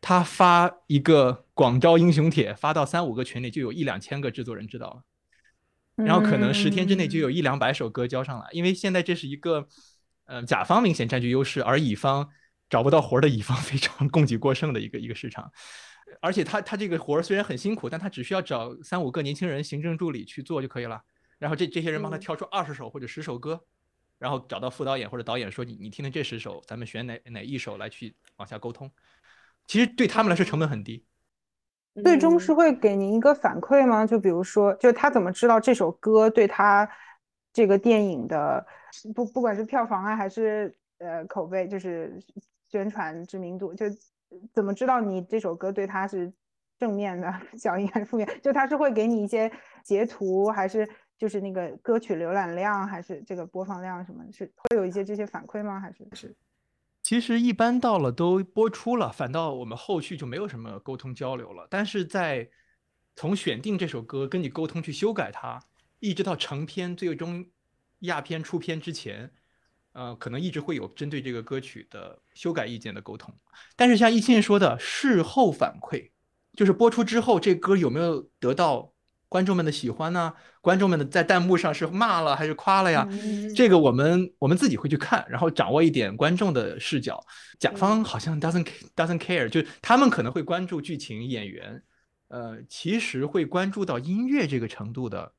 他发一个广招英雄帖发到三五个群里，就有一两千个制作人知道了。然后可能十天之内就有一两百首歌交上来，因为现在这是一个，呃，甲方明显占据优势，而乙方找不到活儿的乙方 [laughs] 非常供给过剩的一个一个市场，而且他他这个活儿虽然很辛苦，但他只需要找三五个年轻人行政助理去做就可以了，然后这这些人帮他挑出二十首或者十首歌，然后找到副导演或者导演说你你听听这十首，咱们选哪哪一首来去往下沟通，其实对他们来说成本很低。最终是嗯会给您一个反馈吗？就比如说，就他怎么知道这首歌对他这个电影的不不管是票房啊，还是呃口碑，就是宣传知名度，就怎么知道你这首歌对他是正面的 [laughs] 效应还是负面？就他是会给你一些截图，还是就是那个歌曲浏览量，还是这个播放量什么？是会有一些这些反馈吗？还是是？其实一般到了都播出了，反倒我们后续就没有什么沟通交流了。但是在从选定这首歌跟你沟通去修改它，一直到成片最终压片出片之前，呃，可能一直会有针对这个歌曲的修改意见的沟通。但是像易庆说的，事后反馈，就是播出之后这歌有没有得到观众们的喜欢呢？观众们的在弹幕上是骂了还是夸了呀？嗯这个我们我们自己会去看，然后掌握一点观众的视角。甲方好像 doesn't doesn't care，就他们可能会关注剧情、演员，呃，其实会关注到音乐这个程度的，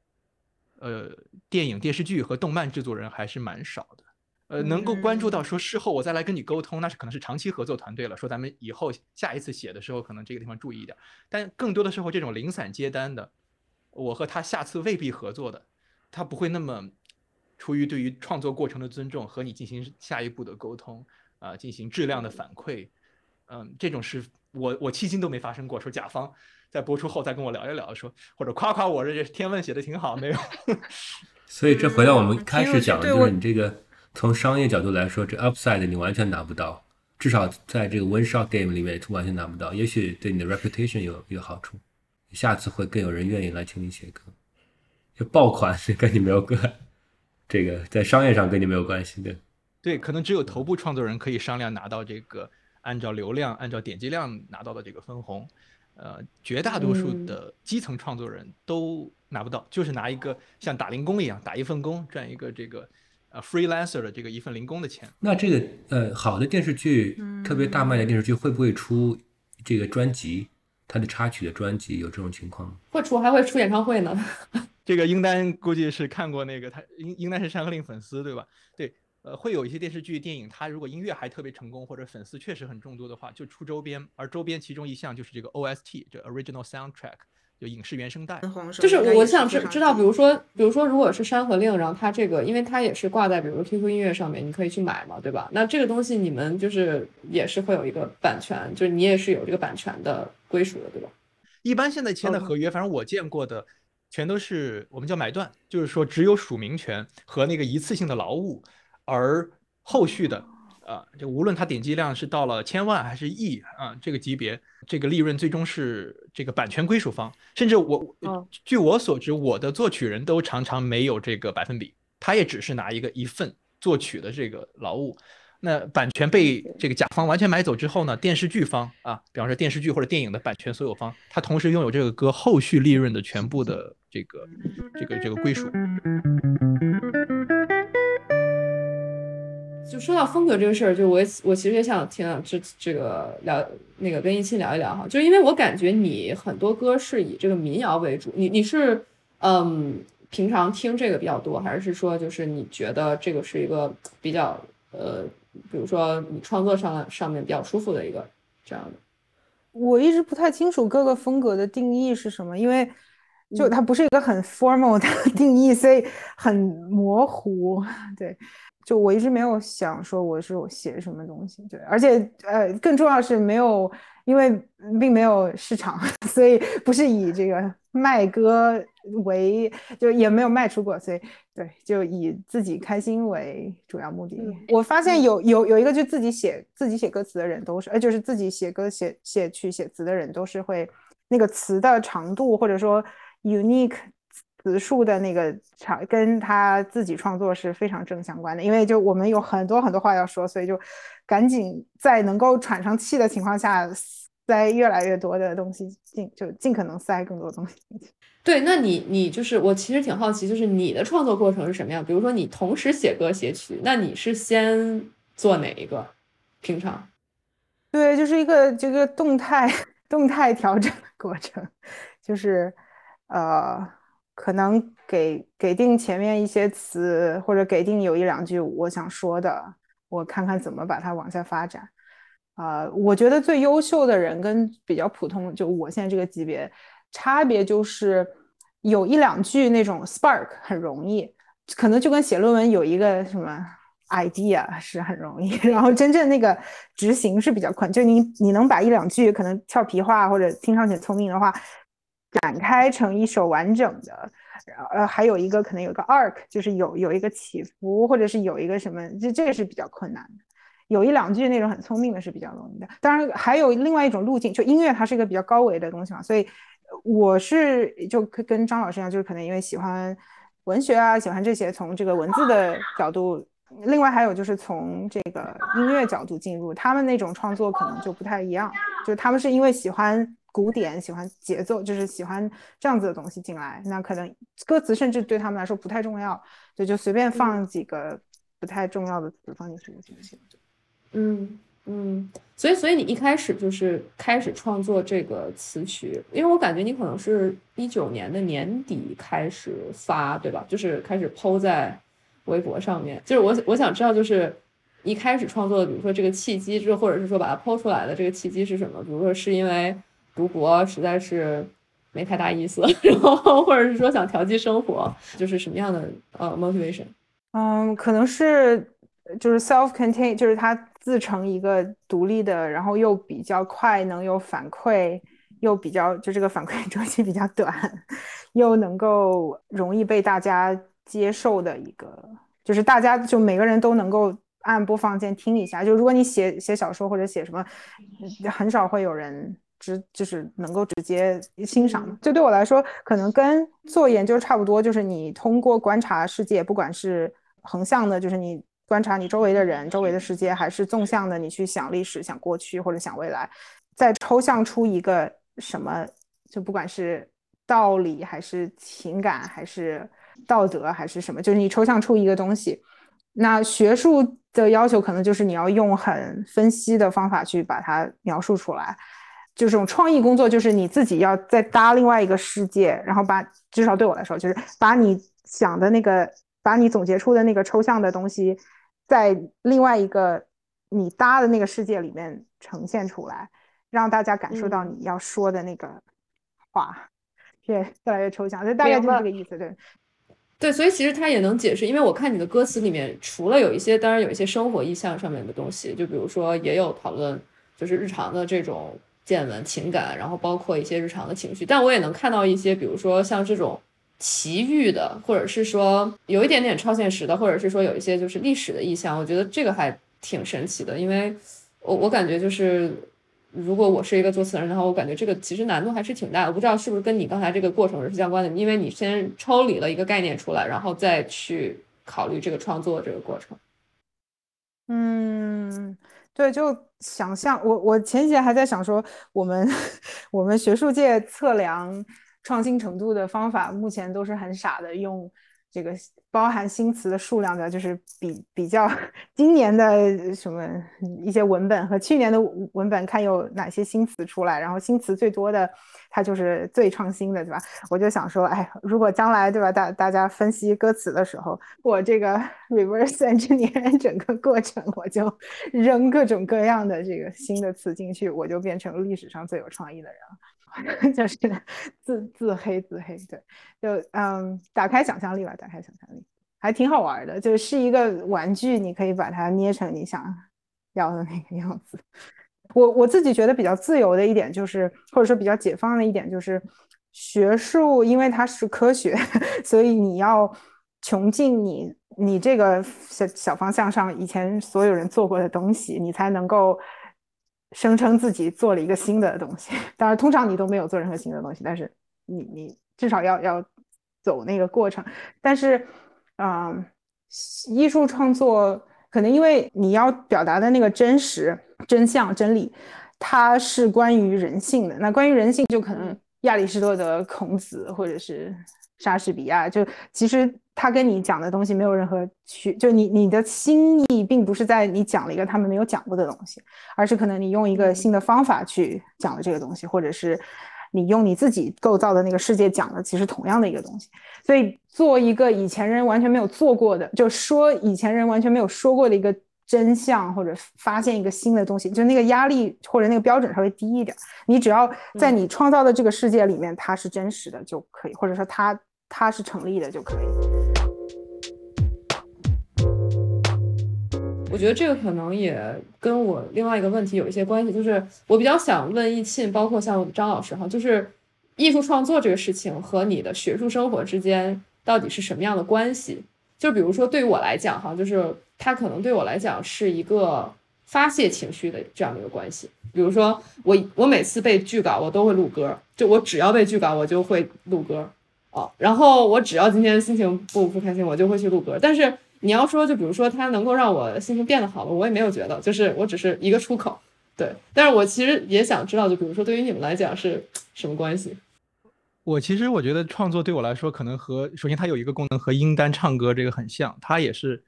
呃，电影、电视剧和动漫制作人还是蛮少的。呃，能够关注到说事后我再来跟你沟通，那是可能是长期合作团队了，说咱们以后下一次写的时候，可能这个地方注意一点。但更多的时候，这种零散接单的，我和他下次未必合作的，他不会那么出于对于创作过程的尊重和你进行下一步的沟通啊、进行质量的反馈，嗯，这种是我我迄今都没发生过。说甲方在播出后再跟我聊一聊，说或者夸夸我这天问写的挺好，没有。[laughs] 所以这回到我们嗯开始讲的，就是你这个从商业角度来说，这 upside 你完全拿不到，至少在这个 one shot game 里面完全拿不到。也许对你的 reputation 有有好处，下次会更有人愿意来请你写歌。就爆款是 [laughs] 跟你没有关，这个在商业上跟你没有关系的。对，可能只有头部创作人可以商量拿到这个按照流量、按照点击量拿到的这个分红，呃，绝大多数的基层创作人都拿不到，就是拿一个像打零工一样打一份工赚一个这个呃 freelancer 的这个一份零工的钱。那这个呃，好的电视剧，特别大卖的电视剧，会不会出这个专辑？它的插曲的专辑有这种情况吗？会出还会出演唱会呢。[laughs] 这个英丹估计是看过那个，他应应该是《山河令》粉丝对吧？对，呃，会有一些电视剧、电影，它如果音乐还特别成功，或者粉丝确实很众多的话，就出周边，而周边其中一项就是这个 OST，就 Original Soundtrack，就影视原声带。就是我想知知道，比如说，比如说，如果是《山河令》，然后它这个，因为它也是挂在比如 QQ 音乐上面，你可以去买嘛，对吧？那这个东西你们就是也是会有一个版权，就是你也是有这个版权的归属的，对吧？一般现在签的合约，反正我见过的。全都是我们叫买断，就是说只有署名权和那个一次性的劳务，而后续的，啊，就无论它点击量是到了千万还是亿啊，这个级别，这个利润最终是这个版权归属方。甚至我，据我所知，我的作曲人都常常没有这个百分比，他也只是拿一个一份作曲的这个劳务。那版权被这个甲方完全买走之后呢？电视剧方啊，比方说电视剧或者电影的版权所有方，他同时拥有这个歌后续利润的全部的这个这个这个归属。就说到风格这个事儿，就我我其实也想听这这个聊那个跟一清聊一聊哈，就是因为我感觉你很多歌是以这个民谣为主，你你是嗯平常听这个比较多，还是说就是你觉得这个是一个比较呃？比如说，你创作上上面比较舒服的一个这样的，我一直不太清楚各个风格的定义是什么，因为就它不是一个很 formal 的 [laughs] 定义，所以很模糊。对，就我一直没有想说我是我写什么东西，对，而且呃，更重要是没有，因为并没有市场，[laughs] 所以不是以这个。卖歌为就也没有卖出过，所以对，就以自己开心为主要目的。我发现有有有一个就自己写自己写歌词的人都是，呃，就是自己写歌写写曲写词的人都是会那个词的长度或者说 unique 词数的那个长，跟他自己创作是非常正相关的。因为就我们有很多很多话要说，所以就赶紧在能够喘上气的情况下。塞越来越多的东西进，就尽可能塞更多东西进去。[laughs] 对，那你你就是我其实挺好奇，就是你的创作过程是什么样？比如说你同时写歌写曲，那你是先做哪一个？平常？对，就是一个这个动态动态调整的过程，[laughs] 就是呃，可能给给定前面一些词，或者给定有一两句我想说的，我看看怎么把它往下发展。啊，我觉得最优秀的人跟比较普通，就我现在这个级别，差别就是有一两句那种 spark 很容易，可能就跟写论文有一个什么 idea 是很容易，然后真正那个执行是比较困，就你你能把一两句可能俏皮话或者听上去聪明的话展开成一首完整的，呃，还有一个可能有个 arc，就是有有一个起伏，或者是有一个什么，这这个是比较困难的。有一两句那种很聪明的是比较容易的，当然还有另外一种路径，就音乐它是一个比较高维的东西嘛，所以我是就跟张老师一样，就是可能因为喜欢文学啊，喜欢这些，从这个文字的角度，另外还有就是从这个音乐角度进入，他们那种创作可能就不太一样，就他们是因为喜欢古典，喜欢节奏，就是喜欢这样子的东西进来，那可能歌词甚至对他们来说不太重要，就就随便放几个不太重要的词放进去就行。嗯嗯，所以所以你一开始就是开始创作这个词曲，因为我感觉你可能是一九年的年底开始发，对吧？就是开始抛在微博上面。就是我我想知道，就是一开始创作的，比如说这个契机，就或者是说把它抛出来的这个契机是什么？比如说是因为读博实在是没太大意思，[laughs] 然后或者是说想调剂生活，就是什么样的呃 motivation？嗯，可能是就是 self-contained，就是它。自成一个独立的，然后又比较快，能有反馈，又比较就这个反馈 [laughs] 周期比较短，又能够容易被大家接受的一个，就是大家就每个人都能够按播放键听一下。就如果你写写小说或者写什么，很少会有人直就是能够直接欣赏。就对我来说，可能跟做研究差不多，就是你通过观察世界，不管是横向的，就是你。观察你周围的人、周围的世界，还是纵向的，你去想历史、想过去或者想未来，再抽象出一个什么，就不管是道理还是情感还是道德还是什么，就是你抽象出一个东西。那学术的要求可能就是你要用很分析的方法去把它描述出来。就这种创意工作，就是你自己要再搭另外一个世界，然后把至少对我来说，就是把你想的那个，把你总结出的那个抽象的东西，在另外一个你搭的那个世界里面呈现出来，让大家感受到你要说的那个话，越越来越抽象，就大概就是这个意思，对。对，所以其实它也能解释，因为我看你的歌词里面，除了有一些，当然有一些生活意象上面的东西，就比如说也有讨论，就是日常的这种见闻、情感，然后包括一些日常的情绪，但我也能看到一些，比如说像这种奇遇的，或者是说有一点点超现实的，或者是说有一些就是历史的意象，我觉得这个还挺神奇的，因为我我感觉就是。如果我是一个作词人的话，我感觉这个其实难度还是挺大的。我不知道是不是跟你刚才这个过程是相关的，因为你先抽离了一个概念出来，然后再去考虑这个创作这个过程。嗯，对，就想象我我前几天还在想说，我们 [laughs] 我们学术界测量创新程度的方法，目前都是很傻的用。这个包含新词的数量的，就是比比较今年的什么一些文本和去年的文本，看有哪些新词出来，然后新词最多的，它就是最创新的，对吧？我就想说，哎，如果将来对吧，大大家分析歌词的时候，我这个 [laughs] reverse engineer [laughs] 整个过程，我就扔各种各样的这个新的词进去，我就变成历史上最有创意的人了。[laughs] 就是自自黑自黑，对，就嗯，打开想象力吧，打开想象力，还挺好玩的。就是一个玩具，你可以把它捏成你想要的那个样子。我我自己觉得比较自由的一点，就是或者说比较解放的一点，就是学术，因为它是科学，[laughs] 所以你要穷尽你你这个小小方向上以前所有人做过的东西，你才能够。声称自己做了一个新的东西，[laughs] 当然通常你都没有做任何新的东西，但是你你至少要要走那个过程。但是，嗯，艺术创作可能因为你要表达的那个真实、真相、真理，它是关于人性的。那关于人性，就可能亚里士多德、孔子或者是莎士比亚，就其实。他跟你讲的东西没有任何区，就你你的心意并不是在你讲了一个他们没有讲过的东西，而是可能你用一个新的方法去讲了这个东西，或者是你用你自己构造的那个世界讲的其实同样的一个东西。所以做一个以前人完全没有做过的，就说以前人完全没有说过的一个真相，或者发现一个新的东西，就那个压力或者那个标准稍微低一点。你只要在你创造的这个世界里面，它是真实的就可以，或者说它它是成立的就可以。我觉得这个可能也跟我另外一个问题有一些关系，就是我比较想问易庆，包括像张老师哈，就是艺术创作这个事情和你的学术生活之间到底是什么样的关系？就比如说对于我来讲哈，就是它可能对我来讲是一个发泄情绪的这样的一个关系。比如说我我每次被拒稿，我都会录歌，就我只要被拒稿，我就会录歌然后我只要今天心情不不开心，我就会去录歌，但是。你要说，就比如说它能够让我心情变得好了，我也没有觉得，就是我只是一个出口，对。但是我其实也想知道，就比如说对于你们来讲是什么关系？我其实我觉得创作对我来说，可能和首先它有一个功能和英丹唱歌这个很像，它也是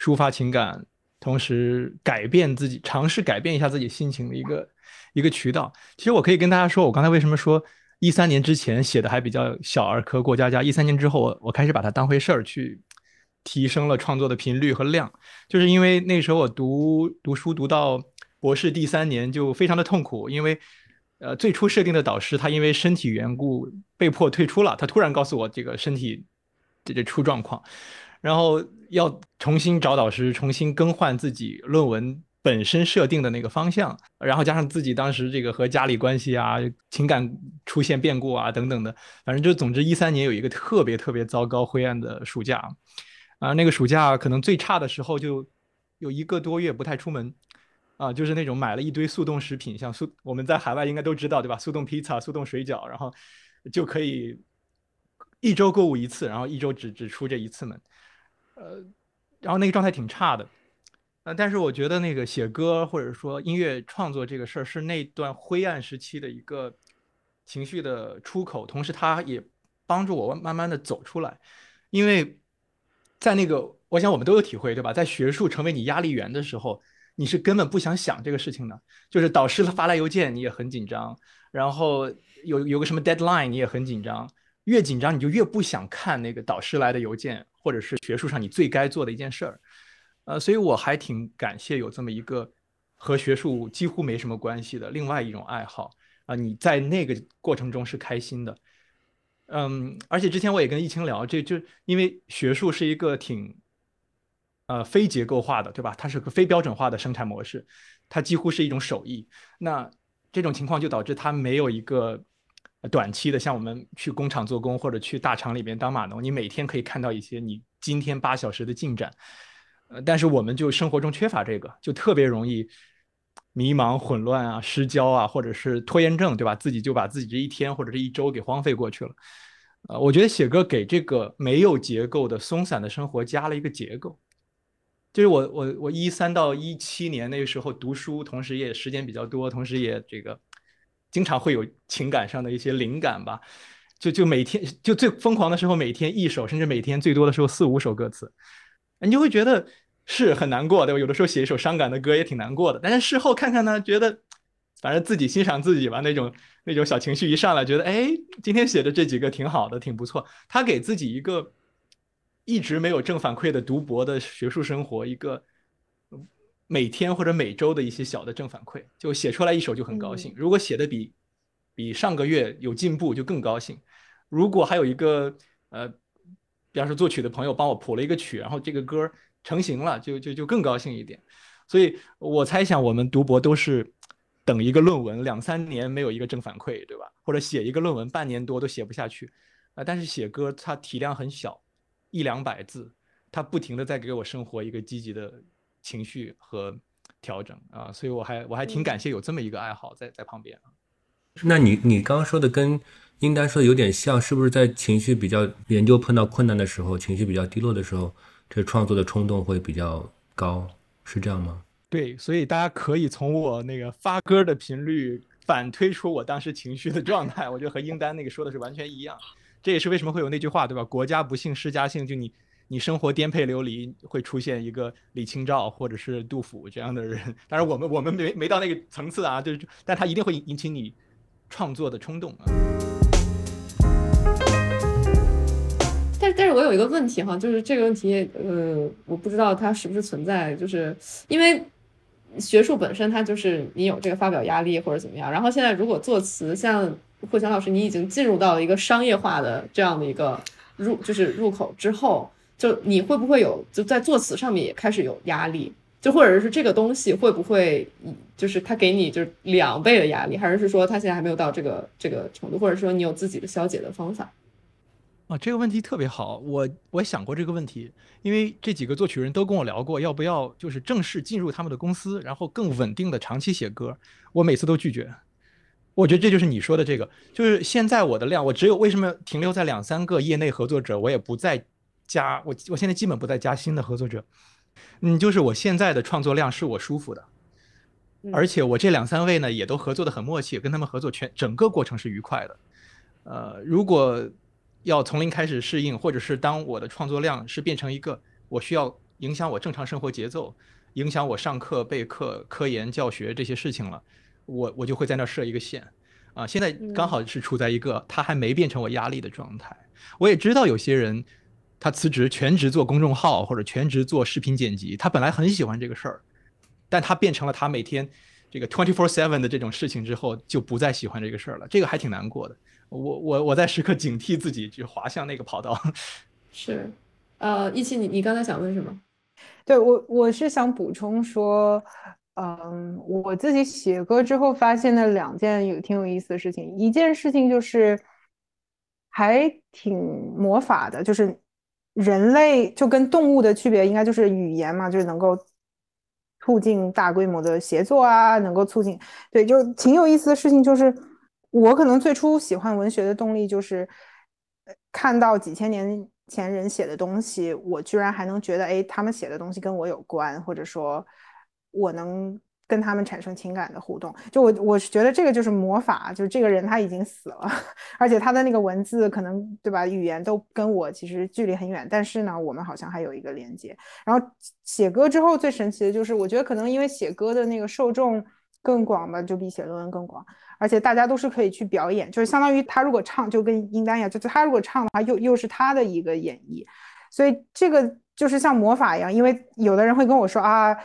抒发情感，同时改变自己，尝试改变一下自己心情的一个一个渠道。其实我可以跟大家说，我刚才为什么说一三年之前写的还比较小儿科过家家，一三年之后我我开始把它当回事儿去。提升了创作的频率和量，就是因为那时候我读读书读到博士第三年就非常的痛苦，因为呃最初设定的导师他因为身体缘故被迫退出了，他突然告诉我这个身体这这出状况，然后要重新找导师，重新更换自己论文本身设定的那个方向，然后加上自己当时这个和家里关系啊、情感出现变故啊等等的，反正就总之一三年有一个特别特别糟糕灰暗的暑假。啊，那个暑假可能最差的时候就有一个多月不太出门，啊，就是那种买了一堆速冻食品，像速我们在海外应该都知道对吧？速冻披萨、速冻水饺，然后就可以一周购物一次，然后一周只只出这一次门，呃，然后那个状态挺差的，呃，但是我觉得那个写歌或者说音乐创作这个事儿是那段灰暗时期的一个情绪的出口，同时它也帮助我慢慢的走出来，因为。在那个，我想我们都有体会，对吧？在学术成为你压力源的时候，你是根本不想想这个事情的，就是导师发来邮件你也很紧张，然后有有个什么 deadline 你也很紧张，越紧张你就越不想看那个导师来的邮件，或者是学术上你最该做的一件事儿，呃，所以我还挺感谢有这么一个和学术几乎没什么关系的另外一种爱好啊，你在那个过程中是开心的，嗯，而且之前我也跟易清聊，这就因为学术是一个挺。呃，非结构化的，对吧？它是个非标准化的生产模式，它几乎是一种手艺。那这种情况就导致它没有一个短期的，像我们去工厂做工或者去大厂里边当码农，你每天可以看到一些你今天八小时的进展。呃，但是我们就生活中缺乏这个，就特别容易迷茫、混乱啊、失焦啊，或者是拖延症，对吧？自己就把自己这一天或者这一周给荒废过去了。呃，我觉得写歌给这个没有结构的松散的生活加了一个结构。就是我我我一三到一七年那个时候读书，同时也时间比较多，同时也这个经常会有情感上的一些灵感吧。就就每天就最疯狂的时候，每天一首，甚至每天最多的时候四五首歌词，你就会觉得是很难过，对吧？有的时候写一首伤感的歌也挺难过的。但是事后看看呢，觉得反正自己欣赏自己吧，那种那种小情绪一上来，觉得哎，今天写的这几个挺好的，挺不错。他给自己一个。一直没有正反馈的读博的学术生活，一个每天或者每周的一些小的正反馈，就写出来一首就很高兴。如果写的比比上个月有进步，就更高兴。如果还有一个呃，比方说作曲的朋友帮我谱了一个曲，然后这个歌成型了，就就就更高兴一点。所以我猜想，我们读博都是等一个论文两三年没有一个正反馈，对吧？或者写一个论文半年多都写不下去啊。但是写歌它体量很小。一两百字，它不停的在给我生活一个积极的情绪和调整啊，所以我还我还挺感谢有这么一个爱好在在旁边。那你你刚刚说的跟应该说有点像，是不是在情绪比较研究碰到困难的时候，情绪比较低落的时候，这创作的冲动会比较高，是这样吗？对，所以大家可以从我那个发歌的频率反推出我当时情绪的状态，我觉得和英丹那个说的是完全一样。这也是为什么会有那句话，对吧？国家不幸，世家幸。就你，你生活颠沛流离，会出现一个李清照或者是杜甫这样的人。当然，我们我们没没到那个层次啊，就是，但他一定会引起你创作的冲动啊。但但是我有一个问题哈，就是这个问题，呃，我不知道它是不是存在，就是因为学术本身它就是你有这个发表压力或者怎么样。然后现在如果作词像。慧强老师，你已经进入到了一个商业化的这样的一个入，就是入口之后，就你会不会有就在作词上面也开始有压力？就或者是这个东西会不会，就是他给你就是两倍的压力，还是说他现在还没有到这个这个程度，或者说你有自己的消解的方法？啊，这个问题特别好，我我想过这个问题，因为这几个作曲人都跟我聊过，要不要就是正式进入他们的公司，然后更稳定的长期写歌，我每次都拒绝。我觉得这就是你说的这个，就是现在我的量，我只有为什么停留在两三个业内合作者，我也不再加，我我现在基本不再加新的合作者，嗯，就是我现在的创作量是我舒服的，而且我这两三位呢也都合作的很默契，跟他们合作全整个过程是愉快的，呃，如果要从零开始适应，或者是当我的创作量是变成一个我需要影响我正常生活节奏，影响我上课备课、科研教学这些事情了。我我就会在那儿设一个线，啊，现在刚好是处在一个他还没变成我压力的状态。我也知道有些人，他辞职全职做公众号或者全职做视频剪辑，他本来很喜欢这个事儿，但他变成了他每天这个 twenty four seven 的这种事情之后，就不再喜欢这个事儿了。这个还挺难过的。我我我在时刻警惕自己，去滑向那个跑道。[laughs] 是，呃，一七，你你刚才想问什么？对我我是想补充说。嗯，我自己写歌之后发现的两件有挺有意思的事情，一件事情就是还挺魔法的，就是人类就跟动物的区别应该就是语言嘛，就是能够促进大规模的协作啊，能够促进对，就挺有意思的事情就是我可能最初喜欢文学的动力就是看到几千年前人写的东西，我居然还能觉得哎，他们写的东西跟我有关，或者说。我能跟他们产生情感的互动。就我我是觉得这个就是魔法，就是这个人他已经死了，[laughs] 而且他的那个文字可能对吧，语言都跟我其实距离很远，但是呢，我们好像还有一个连接。然后写歌之后最神奇的就是，我觉得可能因为写歌的那个受众更广的，就比写论文更广。而且大家都是可以去表演，就是相当于他如果唱，就跟英丹一样，就他如果唱的话，又又是他的一个演绎，所以这个就是像魔法一样。因为有的人会跟我说啊，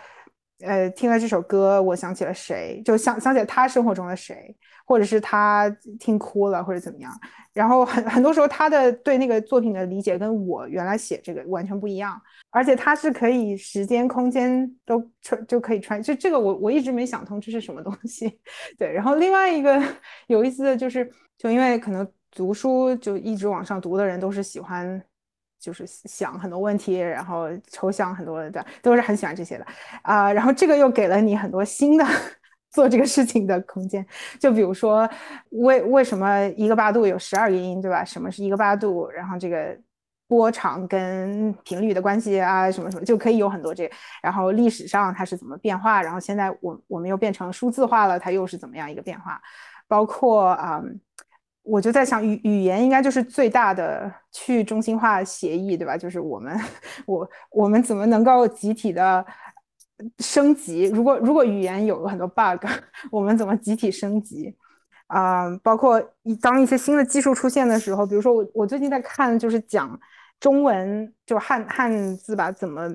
呃，听了这首歌，我想起了谁，就想想起了他生活中的谁，或者是他听哭了，或者怎么样。然后很很多时候，他的对那个作品的理解跟我原来写这个完全不一样，而且他是可以时间空间都穿就可以穿，就这个我我一直没想通这是什么东西。[laughs] 对，然后另外一个有意思的就是，就因为可能读书就一直往上读的人都是喜欢，就是想很多问题，然后抽象很多的，都是很喜欢这些的啊。然后这个又给了你很多新的。[laughs] 做这个事情的空间，就比如说，为为什么一个八度有十二个音，对吧？什么是一个八度？然后这个波长跟频率的关系啊，什么什么，就可以有很多这。然后历史上它是怎么变化？然后现在我我们又变成数字化了，它又是怎么样一个变化？包括啊，我就在想，语语言应该就是最大的去中心化协议，对吧？就是我们我我们怎么能够集体的。升级，如果如果语言有了很多 bug，[laughs] 我们怎么集体升级？啊，包括一当一些新的技术出现的时候，比如说我我最近在看，就是讲中文就汉汉字吧，怎么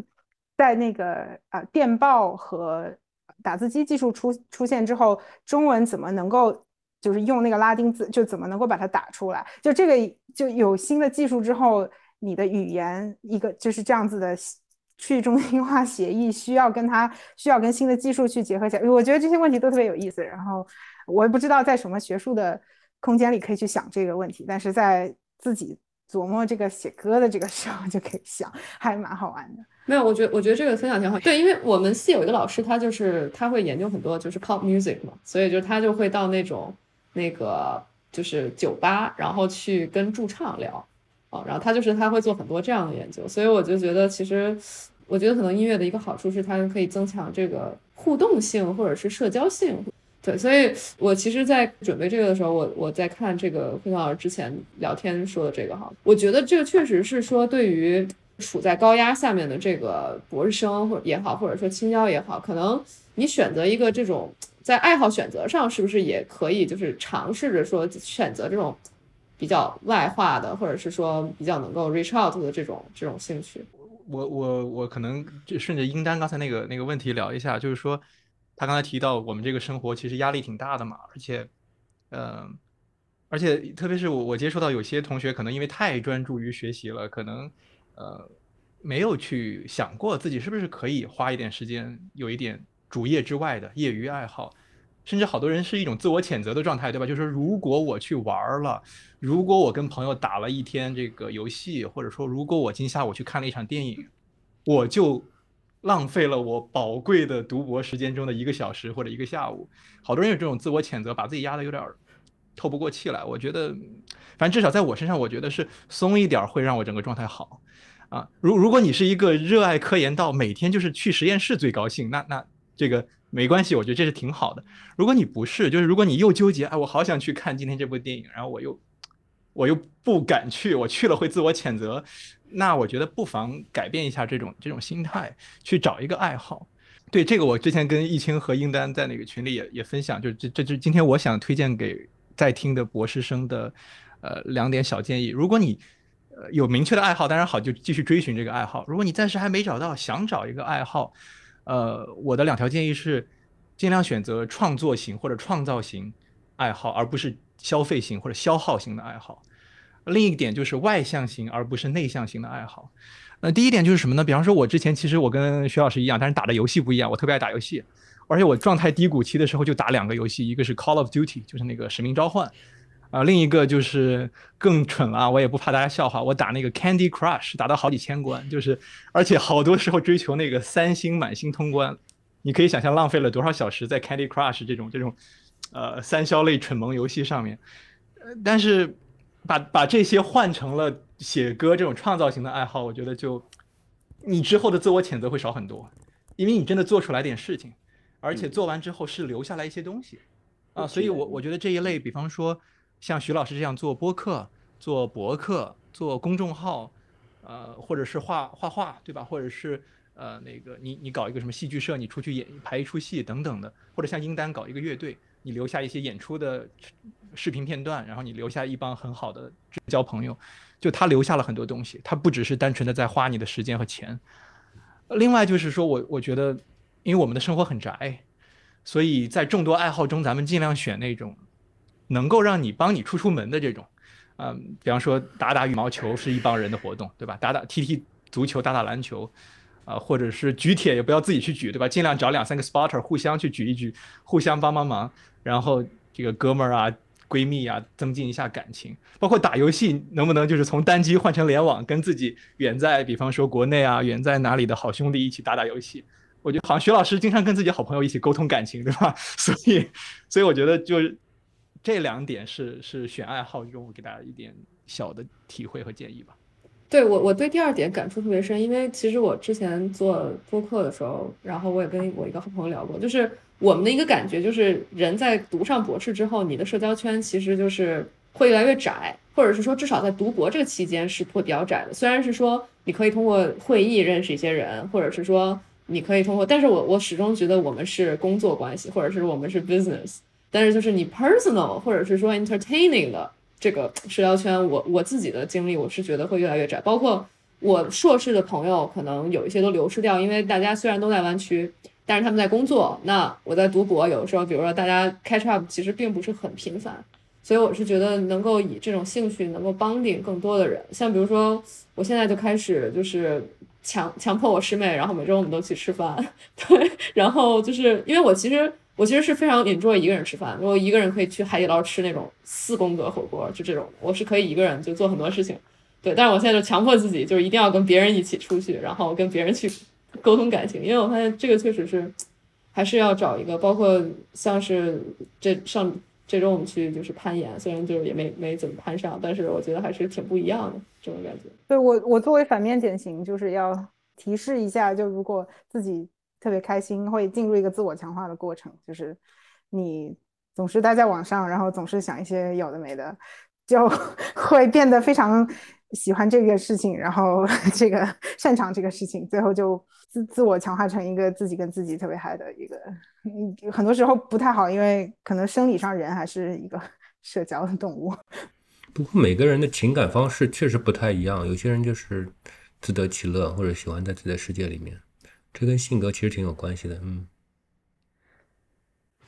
在那个啊电报和打字机技术出出现之后，中文怎么能够就是用那个拉丁字，就怎么能够把它打出来？就这个就有新的技术之后，你的语言一个就是这样子的。去中心化协议需要跟它需要跟新的技术去结合起来，我觉得这些问题都特别有意思。然后我也不知道在什么学术的空间里可以去想这个问题，但是在自己琢磨这个写歌的这个时候就可以想，还蛮好玩的。没有，我觉得我觉得这个分享挺好。对，因为我们系有一个老师，他就是他会研究很多就是 pop music 嘛，所以就他就会到那种那个就是酒吧，然后去跟驻唱聊。然后他就是他会做很多这样的研究，所以我就觉得其实，我觉得可能音乐的一个好处是它可以增强这个互动性或者是社交性。对，所以我其实，在准备这个的时候，我我在看这个慧老师之前聊天说的这个哈，我觉得这个确实是说对于处在高压下面的这个博士生或也好，或者说青椒也好，可能你选择一个这种在爱好选择上，是不是也可以就是尝试着说选择这种。比较外化的，或者是说比较能够 reach out 的这种这种兴趣，我我我可能就顺着英丹刚才那个那个问题聊一下，就是说他刚才提到我们这个生活其实压力挺大的嘛，而且，嗯，而且特别是我我接触到有些同学可能因为太专注于学习了，可能呃没有去想过自己是不是可以花一点时间有一点主业之外的业余爱好。甚至好多人是一种自我谴责的状态，对吧？就是说，如果我去玩了，如果我跟朋友打了一天这个游戏，或者说，如果我今下午去看了一场电影，我就浪费了我宝贵的读博时间中的一个小时或者一个下午。好多人有这种自我谴责，把自己压得有点透不过气来。我觉得，反正至少在我身上，我觉得是松一点会让我整个状态好啊。如如果你是一个热爱科研到每天就是去实验室最高兴，那那这个。没关系，我觉得这是挺好的。如果你不是，就是如果你又纠结，哎，我好想去看今天这部电影，然后我又我又不敢去，我去了会自我谴责，那我觉得不妨改变一下这种这种心态，去找一个爱好。对这个，我之前跟易清和英丹在那个群里也也分享，就是这这这今天我想推荐给在听的博士生的呃两点小建议。如果你有明确的爱好，当然好，就继续追寻这个爱好。如果你暂时还没找到，想找一个爱好。呃，我的两条建议是，尽量选择创作型或者创造型爱好，而不是消费型或者消耗型的爱好。另一点就是外向型而不是内向型的爱好。那第一点就是什么呢？比方说，我之前其实我跟徐老师一样，但是打的游戏不一样。我特别爱打游戏，而且我状态低谷期的时候就打两个游戏，一个是 Call of Duty，就是那个使命召唤。啊，另一个就是更蠢了，我也不怕大家笑话，我打那个 Candy Crush 打到好几千关，就是而且好多时候追求那个三星满星通关，你可以想象浪费了多少小时在 Candy Crush 这种这种，呃，三消类蠢萌游戏上面。呃，但是把把这些换成了写歌这种创造型的爱好，我觉得就你之后的自我谴责会少很多，因为你真的做出来点事情。而且做完之后是留下来一些东西啊，所以我我觉得这一类，比方说像徐老师这样做播客、做博客、做公众号，呃，或者是画画画，对吧？或者是呃那个你你搞一个什么戏剧社，你出去演排一出戏等等的，或者像英丹搞一个乐队，你留下一些演出的视频片段，然后你留下一帮很好的交朋友，就他留下了很多东西，他不只是单纯的在花你的时间和钱。另外就是说我我觉得，因为我们的生活很宅，所以在众多爱好中，咱们尽量选那种能够让你帮你出出门的这种，嗯，比方说打打羽毛球是一帮人的活动，对吧？打打踢踢足球，打打篮球，啊，或者是举铁也不要自己去举，对吧？尽量找两三个 spotter 互相去举一举，互相帮帮忙，然后这个哥们儿啊。闺蜜啊，增进一下感情，包括打游戏，能不能就是从单机换成联网，跟自己远在，比方说国内啊，远在哪里的好兄弟一起打打游戏？我觉得好像徐老师经常跟自己好朋友一起沟通感情，对吧？所以，所以我觉得就是这两点是是选爱好中给大家一点小的体会和建议吧。对我，我对第二点感触特别深，因为其实我之前做播客的时候，然后我也跟我一个好朋友聊过，就是我们的一个感觉就是，人在读上博士之后，你的社交圈其实就是会越来越窄，或者是说至少在读博这个期间是会比较窄的。虽然是说你可以通过会议认识一些人，或者是说你可以通过，但是我我始终觉得我们是工作关系，或者是我们是 business，但是就是你 personal 或者是说 entertaining 的。这个社交圈，我我自己的经历，我是觉得会越来越窄。包括我硕士的朋友，可能有一些都流失掉，因为大家虽然都在湾区，但是他们在工作。那我在读博，有的时候，比如说大家 catch up，其实并不是很频繁。所以我是觉得能够以这种兴趣能够帮顶更多的人。像比如说，我现在就开始就是强强迫我师妹，然后每周我们都去吃饭。[laughs] 对，然后就是因为我其实。我其实是非常 enjoy 一个人吃饭，如果一个人可以去海底捞吃那种四宫格火锅，就这种，我是可以一个人就做很多事情，对。但是我现在就强迫自己，就是一定要跟别人一起出去，然后跟别人去沟通感情，因为我发现这个确实是还是要找一个，包括像是这上这周我们去就是攀岩，虽然就是也没没怎么攀上，但是我觉得还是挺不一样的这种感觉。对我我作为反面典型，就是要提示一下，就如果自己。特别开心，会进入一个自我强化的过程，就是你总是待在网上，然后总是想一些有的没的，就 [laughs] 会变得非常喜欢这个事情，然后 [laughs] 这个擅长这个事情，最后就自自我强化成一个自己跟自己特别嗨的一个，很多时候不太好，因为可能生理上人还是一个 [laughs] 社交的动物。不过每个人的情感方式确实不太一样，有些人就是自得其乐，或者喜欢在自己的世界里面。这跟性格其实挺有关系的，嗯。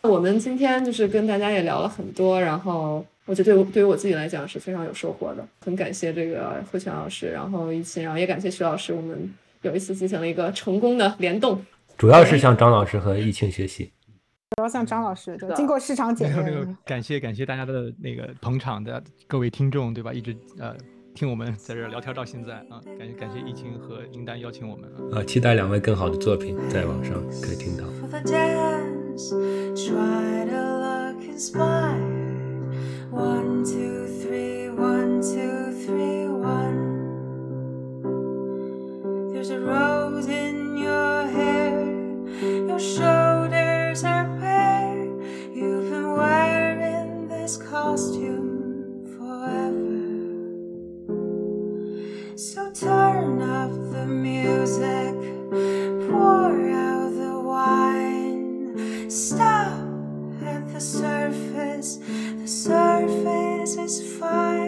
我们今天就是跟大家也聊了很多，然后我觉得对于我自己来讲是非常有收获的，很感谢这个慧泉老师，然后一起，然后也感谢徐老师，我们有一次进行了一个成功的联动。主要是向张老师和易庆学习，主要向张老师，经过市场检验。感谢感谢大家的那个捧场的各位听众，对吧？一直呃。听我们在这聊天到现在啊，感谢感谢易清和英丹邀请我们啊，期待两位更好的作品在网上可以听到。turn why.